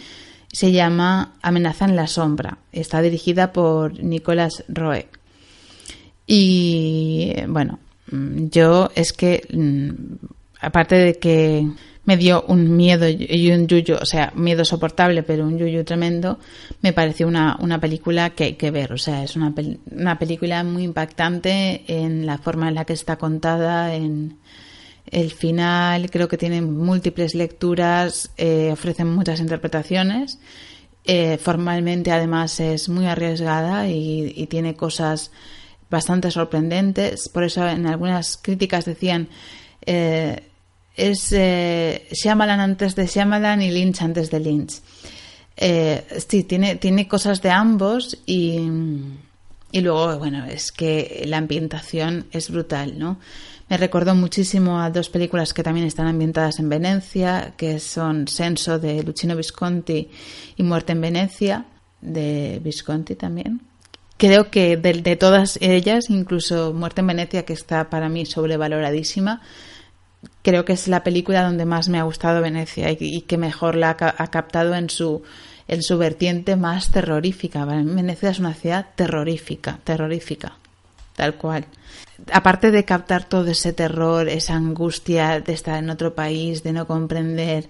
se llama Amenaza en la sombra. Está dirigida por Nicolas Roe. Y bueno, yo es que, mm, aparte de que me dio un miedo y un yuyo, o sea, miedo soportable, pero un yuyo tremendo, me pareció una, una película que hay que ver. O sea, es una, una película muy impactante en la forma en la que está contada, en el final, creo que tiene múltiples lecturas, eh, ofrecen muchas interpretaciones. Eh, formalmente, además, es muy arriesgada y, y tiene cosas bastante sorprendentes. Por eso en algunas críticas decían eh, es eh, Shyamalan antes de Shyamalan y Lynch antes de Lynch. Eh, sí, tiene, tiene cosas de ambos y, y luego, bueno, es que la ambientación es brutal, ¿no? Me recordó muchísimo a dos películas que también están ambientadas en Venecia, que son Senso de Luchino Visconti y Muerte en Venecia de Visconti también, Creo que de, todas ellas, incluso Muerte en Venecia, que está para mí sobrevaloradísima, creo que es la película donde más me ha gustado Venecia y, que mejor la ha, captado en su, en su vertiente más terrorífica. Venecia es una ciudad terrorífica, terrorífica. tal cual. Aparte de captar todo ese terror, esa angustia de estar en otro país, de no comprender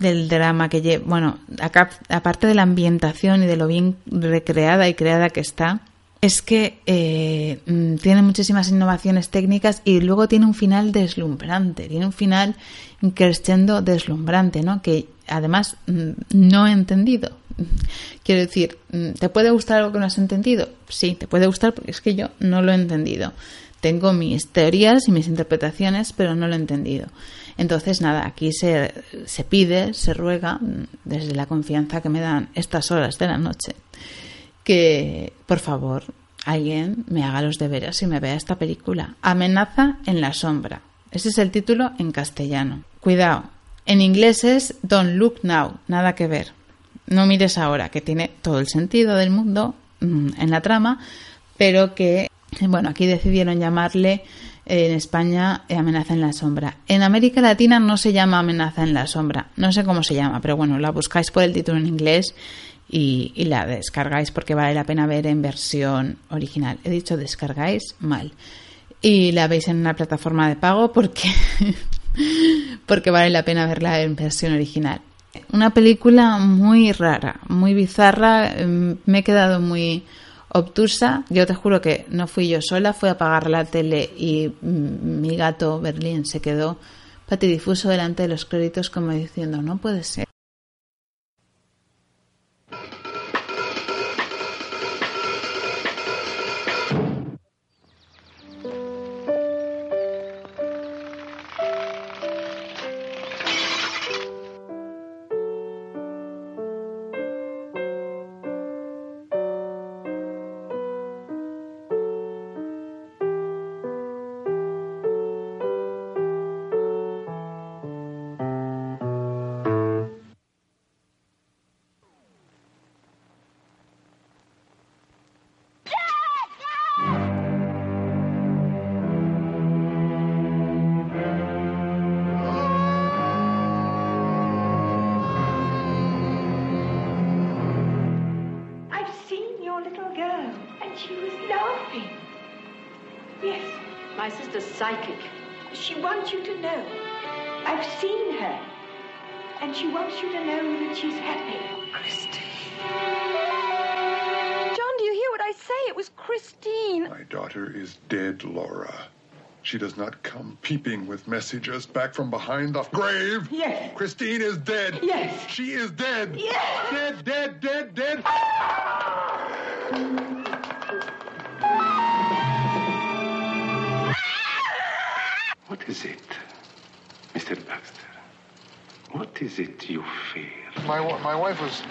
del drama que lleva, bueno, acá, aparte de la ambientación y de lo bien recreada y creada que está, es que eh, mm, tiene muchísimas innovaciones técnicas y luego tiene un final deslumbrante, tiene un final crescendo deslumbrante, ¿no? Que además mm, no he entendido. Quiero decir, mm, ¿te puede gustar algo que no has entendido? Sí, te puede gustar porque es que yo no lo he entendido. Tengo mis teorías y mis interpretaciones, pero no lo he entendido. Entonces, nada, aquí se, se pide, se ruega, desde la confianza que me dan estas horas de la noche, que por favor alguien me haga los deberes y me vea esta película. Amenaza en la sombra. Ese es el título en castellano. Cuidado. En inglés es Don't Look Now. Nada que ver. No mires ahora, que tiene todo el sentido del mundo mm, en la trama, pero que, bueno, aquí decidieron llamarle en España Amenaza en la Sombra. En América Latina no se llama Amenaza en la Sombra. No sé cómo se llama, pero bueno, la buscáis por el título en inglés y, la descargáis porque vale la pena ver en versión original. He dicho descargáis mal. Y la veis en una plataforma de pago porque, porque vale la pena verla en versión original. Una película muy rara, muy bizarra. Em, me he quedado muy obtusa. Yo te juro que no fui yo sola, fui a apagar la tele y mi gato Berlín se quedó patidifuso delante de los créditos como diciendo, no puede ser. psychic. She wants you to know. I've seen her. And she wants you to know that she's happy. Christine. John, do you hear what I say? It was Christine. My daughter is dead, Laura. She does not come peeping with messages back from behind the grave. Yes. Christine is dead. Yes. She is dead. Yes. Dead, dead, dead, dead. What is it, Mr. Baxter? What is it you fear? My, my wife was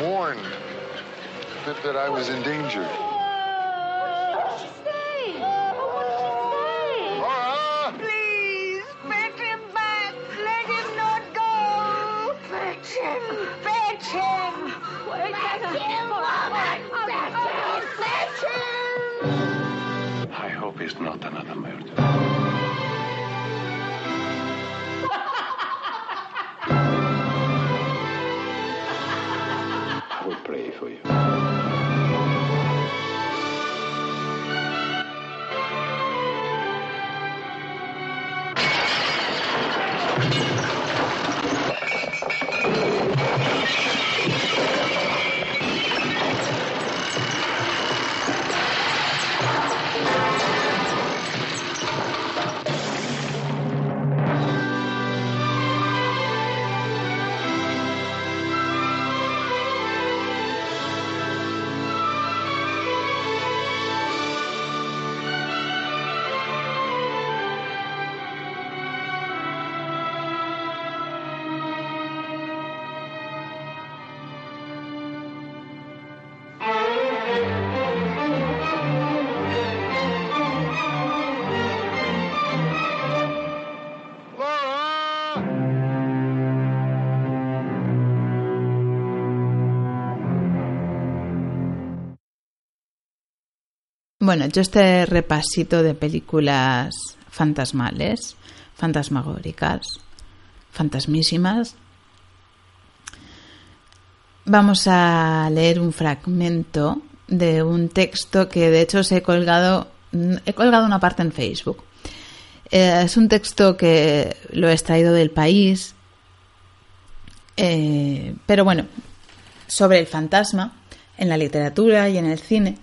warned that, that I was in danger. Bueno, yo este repasito de películas fantasmales, fantasmagóricas, fantasmísimas, vamos a leer un fragmento de un texto que de hecho se he colgado, he colgado una parte en Facebook. Eh, es un texto que lo he extraído del país, eh, pero bueno, sobre el fantasma en la literatura y en el cine.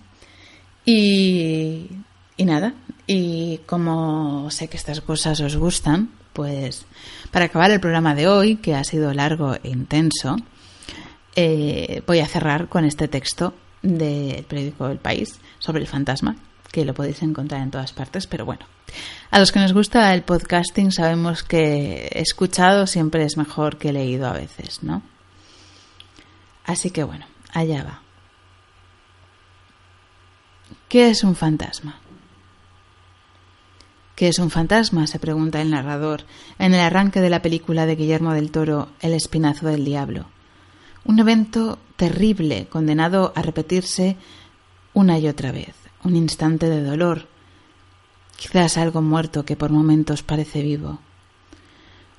Y, nada, y como sé que estas cosas os gustan, pues para acabar el programa de hoy, que ha sido largo e intenso, eh, voy a cerrar con este texto del periódico El País sobre el fantasma, que lo podéis encontrar en todas partes, pero bueno. A los que nos gusta el podcasting sabemos que escuchado siempre es mejor que leído a veces, ¿no? Así que bueno, allá va. ¿Qué es un fantasma? ¿Qué es un fantasma? se pregunta el narrador en el arranque de la película de Guillermo del Toro, El Espinazo del Diablo. Un evento terrible, condenado a repetirse una y otra vez. Un instante de dolor. Quizás algo muerto que por momentos parece vivo.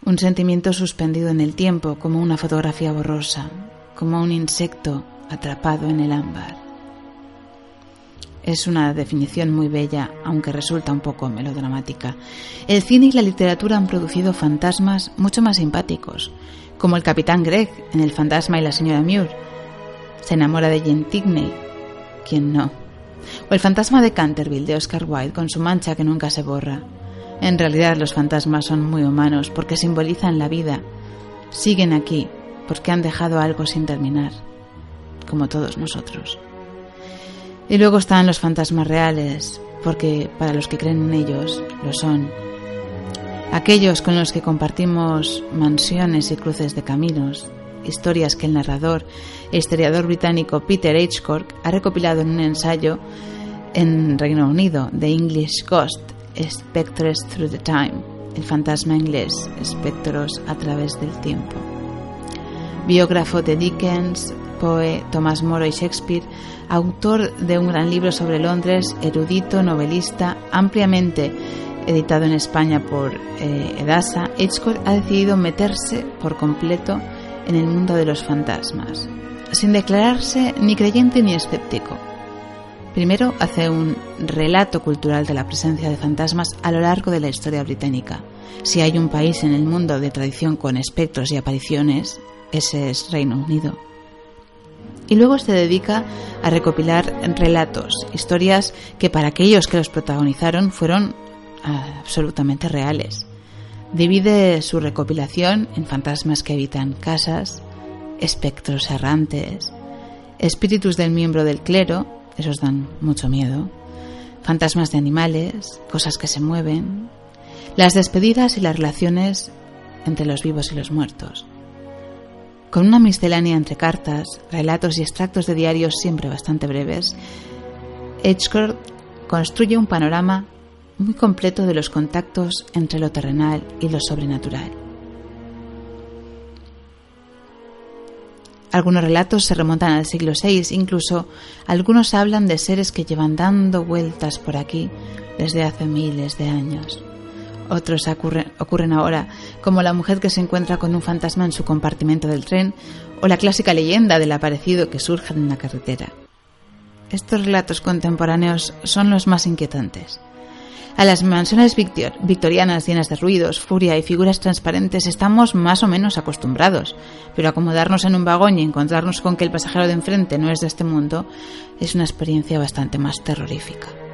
Un sentimiento suspendido en el tiempo, como una fotografía borrosa, como un insecto atrapado en el ámbar. Es una definición muy bella, aunque resulta un poco melodramática. El cine y la literatura han producido fantasmas mucho más simpáticos, como el capitán Greg en El fantasma y la señora Muir. Se enamora de Jane Tigney. ¿Quién no? O el fantasma de Canterville de Oscar Wilde con su mancha que nunca se borra. En realidad los fantasmas son muy humanos porque simbolizan la vida. Siguen aquí porque han dejado algo sin terminar, como todos nosotros. Y luego están los fantasmas reales, porque para los que creen en ellos, lo son. Aquellos con los que compartimos mansiones y cruces de caminos, historias que el narrador e historiador británico Peter Hitchcock ha recopilado en un ensayo en Reino Unido, The English Ghost, Spectres Through the Time, el fantasma inglés, espectros a través del tiempo. Biógrafo de Dickens, Poe, Thomas More y Shakespeare, autor de un gran libro sobre Londres, erudito, novelista, ampliamente editado en España por eh, Edasa, Hitchcock ha decidido meterse por completo en el mundo de los fantasmas, sin declararse ni creyente ni escéptico. Primero hace un relato cultural de la presencia de fantasmas a lo largo de la historia británica. Si hay un país en el mundo de tradición con espectros y apariciones, ese es Reino Unido y luego se dedica a recopilar relatos, historias que para aquellos que los protagonizaron fueron ah, absolutamente reales. Divide su recopilación en fantasmas que habitan casas, espectros errantes, espíritus del miembro del clero, esos dan mucho miedo, fantasmas de animales, cosas que se mueven, las despedidas y las relaciones entre los vivos y los muertos. Con una miscelánea entre cartas, relatos y extractos de diarios siempre bastante breves, Edgecourt construye un panorama muy completo de los contactos entre lo terrenal y lo sobrenatural. Algunos relatos se remontan al siglo VI, incluso algunos hablan de seres que llevan dando vueltas por aquí desde hace miles de años. Otros ocurren, ahora, como la mujer que se encuentra con un fantasma en su compartimento del tren o la clásica leyenda del aparecido que surge en la carretera. Estos relatos contemporáneos son los más inquietantes. A las mansiones victorianas llenas de ruidos, furia y figuras transparentes estamos más o menos acostumbrados, pero acomodarnos en un vagón y encontrarnos con que el pasajero de enfrente no es de este mundo es una experiencia bastante más terrorífica.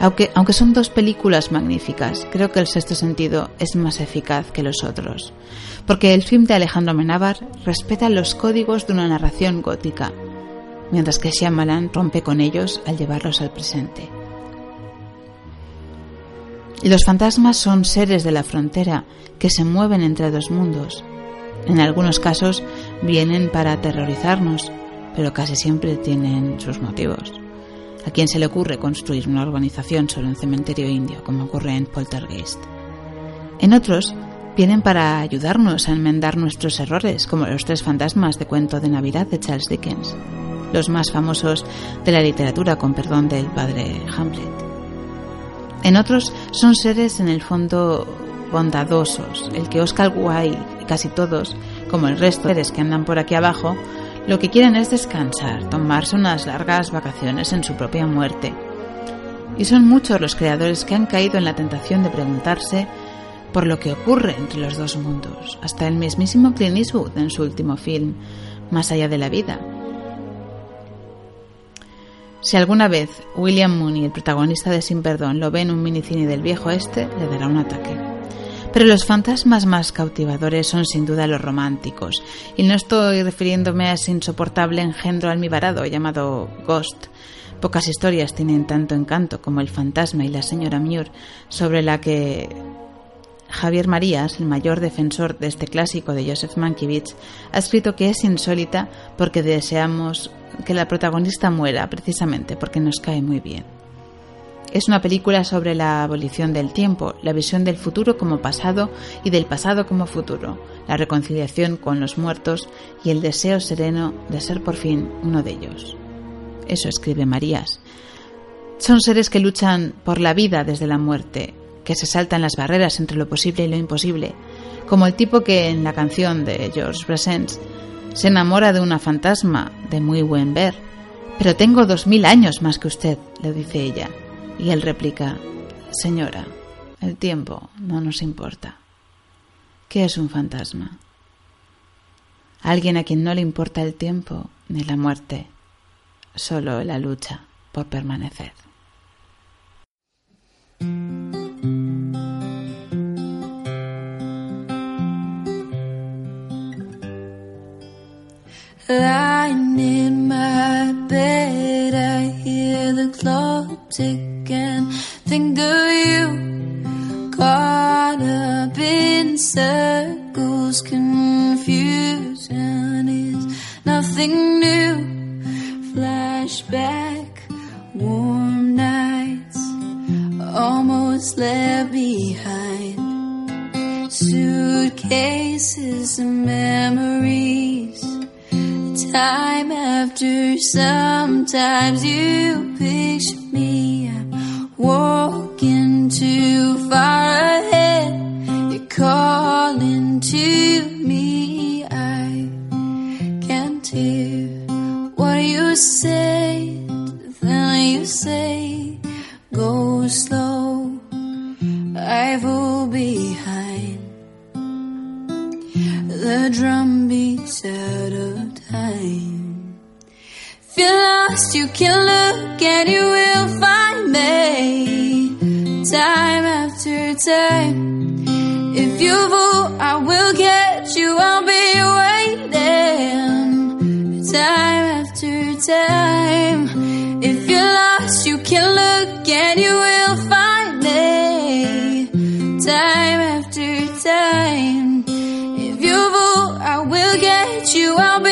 Aunque, aunque son dos películas magníficas, creo que El sexto sentido es más eficaz que los otros, porque el film de Alejandro Menábar respeta los códigos de una narración gótica, mientras que Shyamalan rompe con ellos al llevarlos al presente. Los fantasmas son seres de la frontera que se mueven entre dos mundos. En algunos casos vienen para aterrorizarnos, pero casi siempre tienen sus motivos. ¿A quién se le ocurre construir una urbanización sobre un cementerio indio, como ocurre en Poltergeist? En otros, vienen para ayudarnos a enmendar nuestros errores, como los tres fantasmas de cuento de Navidad de Charles Dickens, los más famosos de la literatura, con perdón del padre Hamlet. En otros, son seres en el fondo bondadosos, el que Oscar Wilde y casi todos, como el resto de seres que andan por aquí abajo, Lo que quieren es descansar, tomarse unas largas vacaciones en su propia muerte. Y son muchos los creadores que han caído en la tentación de preguntarse por lo que ocurre entre los dos mundos, hasta el mismísimo Clint Eastwood en su último film, Más allá de la vida. Si alguna vez William Mooney, el protagonista de Sin Perdón, lo ve en un minicine del viejo este, le dará un ataque. Pero los fantasmas más cautivadores son sin duda los románticos, y no estoy refiriéndome a ese insoportable engendro almibarado llamado Ghost. Pocas historias tienen tanto encanto como El fantasma y la señora Muir, sobre la que Javier Marías, el mayor defensor de este clásico de Joseph Mankiewicz, ha escrito que es insólita porque deseamos que la protagonista muera precisamente porque nos cae muy bien. Es una película sobre la abolición del tiempo, la visión del futuro como pasado y del pasado como futuro, la reconciliación con los muertos y el deseo sereno de ser por fin uno de ellos. Eso escribe Marías. Son seres que luchan por la vida desde la muerte, que se saltan las barreras entre lo posible y lo imposible, como el tipo que en la canción de George Brassens se enamora de una fantasma de muy buen ver. Pero tengo dos mil años más que usted, le dice ella. Y él replica, Señora, el tiempo no nos importa. ¿Qué es un fantasma? Alguien a quien no le importa el tiempo ni la muerte, solo la lucha por permanecer. Think of you. Caught up in circles, confusion is nothing new. Flashback, warm nights, almost left behind. Suitcases and memories time after sometimes you picture me I'm too far ahead. You're calling to me. I can't hear what you say. Then you say go slow. I fall behind. The drum beats out of time. If you're lost, you can look and you will find me. Time after time. If you fall, I will catch you. I'll be waiting. Time after time. If you're lost, you can look and you will find me. Time after time. If you fall, I will get you. I'll be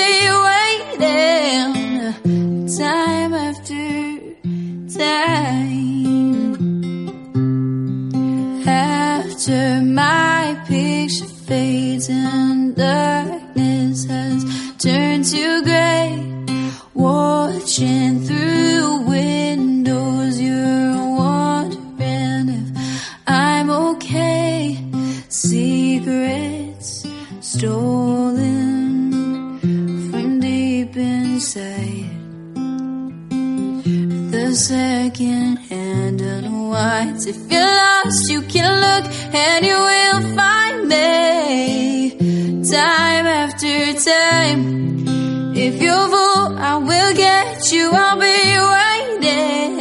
After my picture fades and darkness has turned to gray. Watching through windows, you're wondering if I'm okay. Secrets stolen second hand unwinds. If you're lost, you can look and you will find me. Time after time. If you fall, I will get you. I'll be waiting.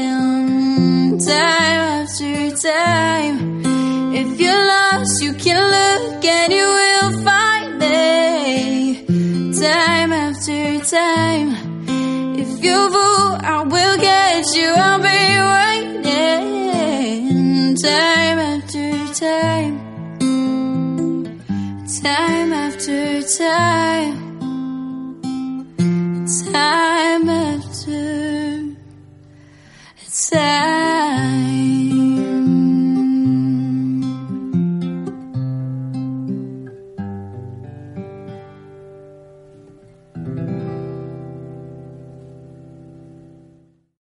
Time after time. If you're lost, you can look and you will find me. Time after time. You fall, I will get you. I'll be waiting. Time after time. Time after time. Time after time.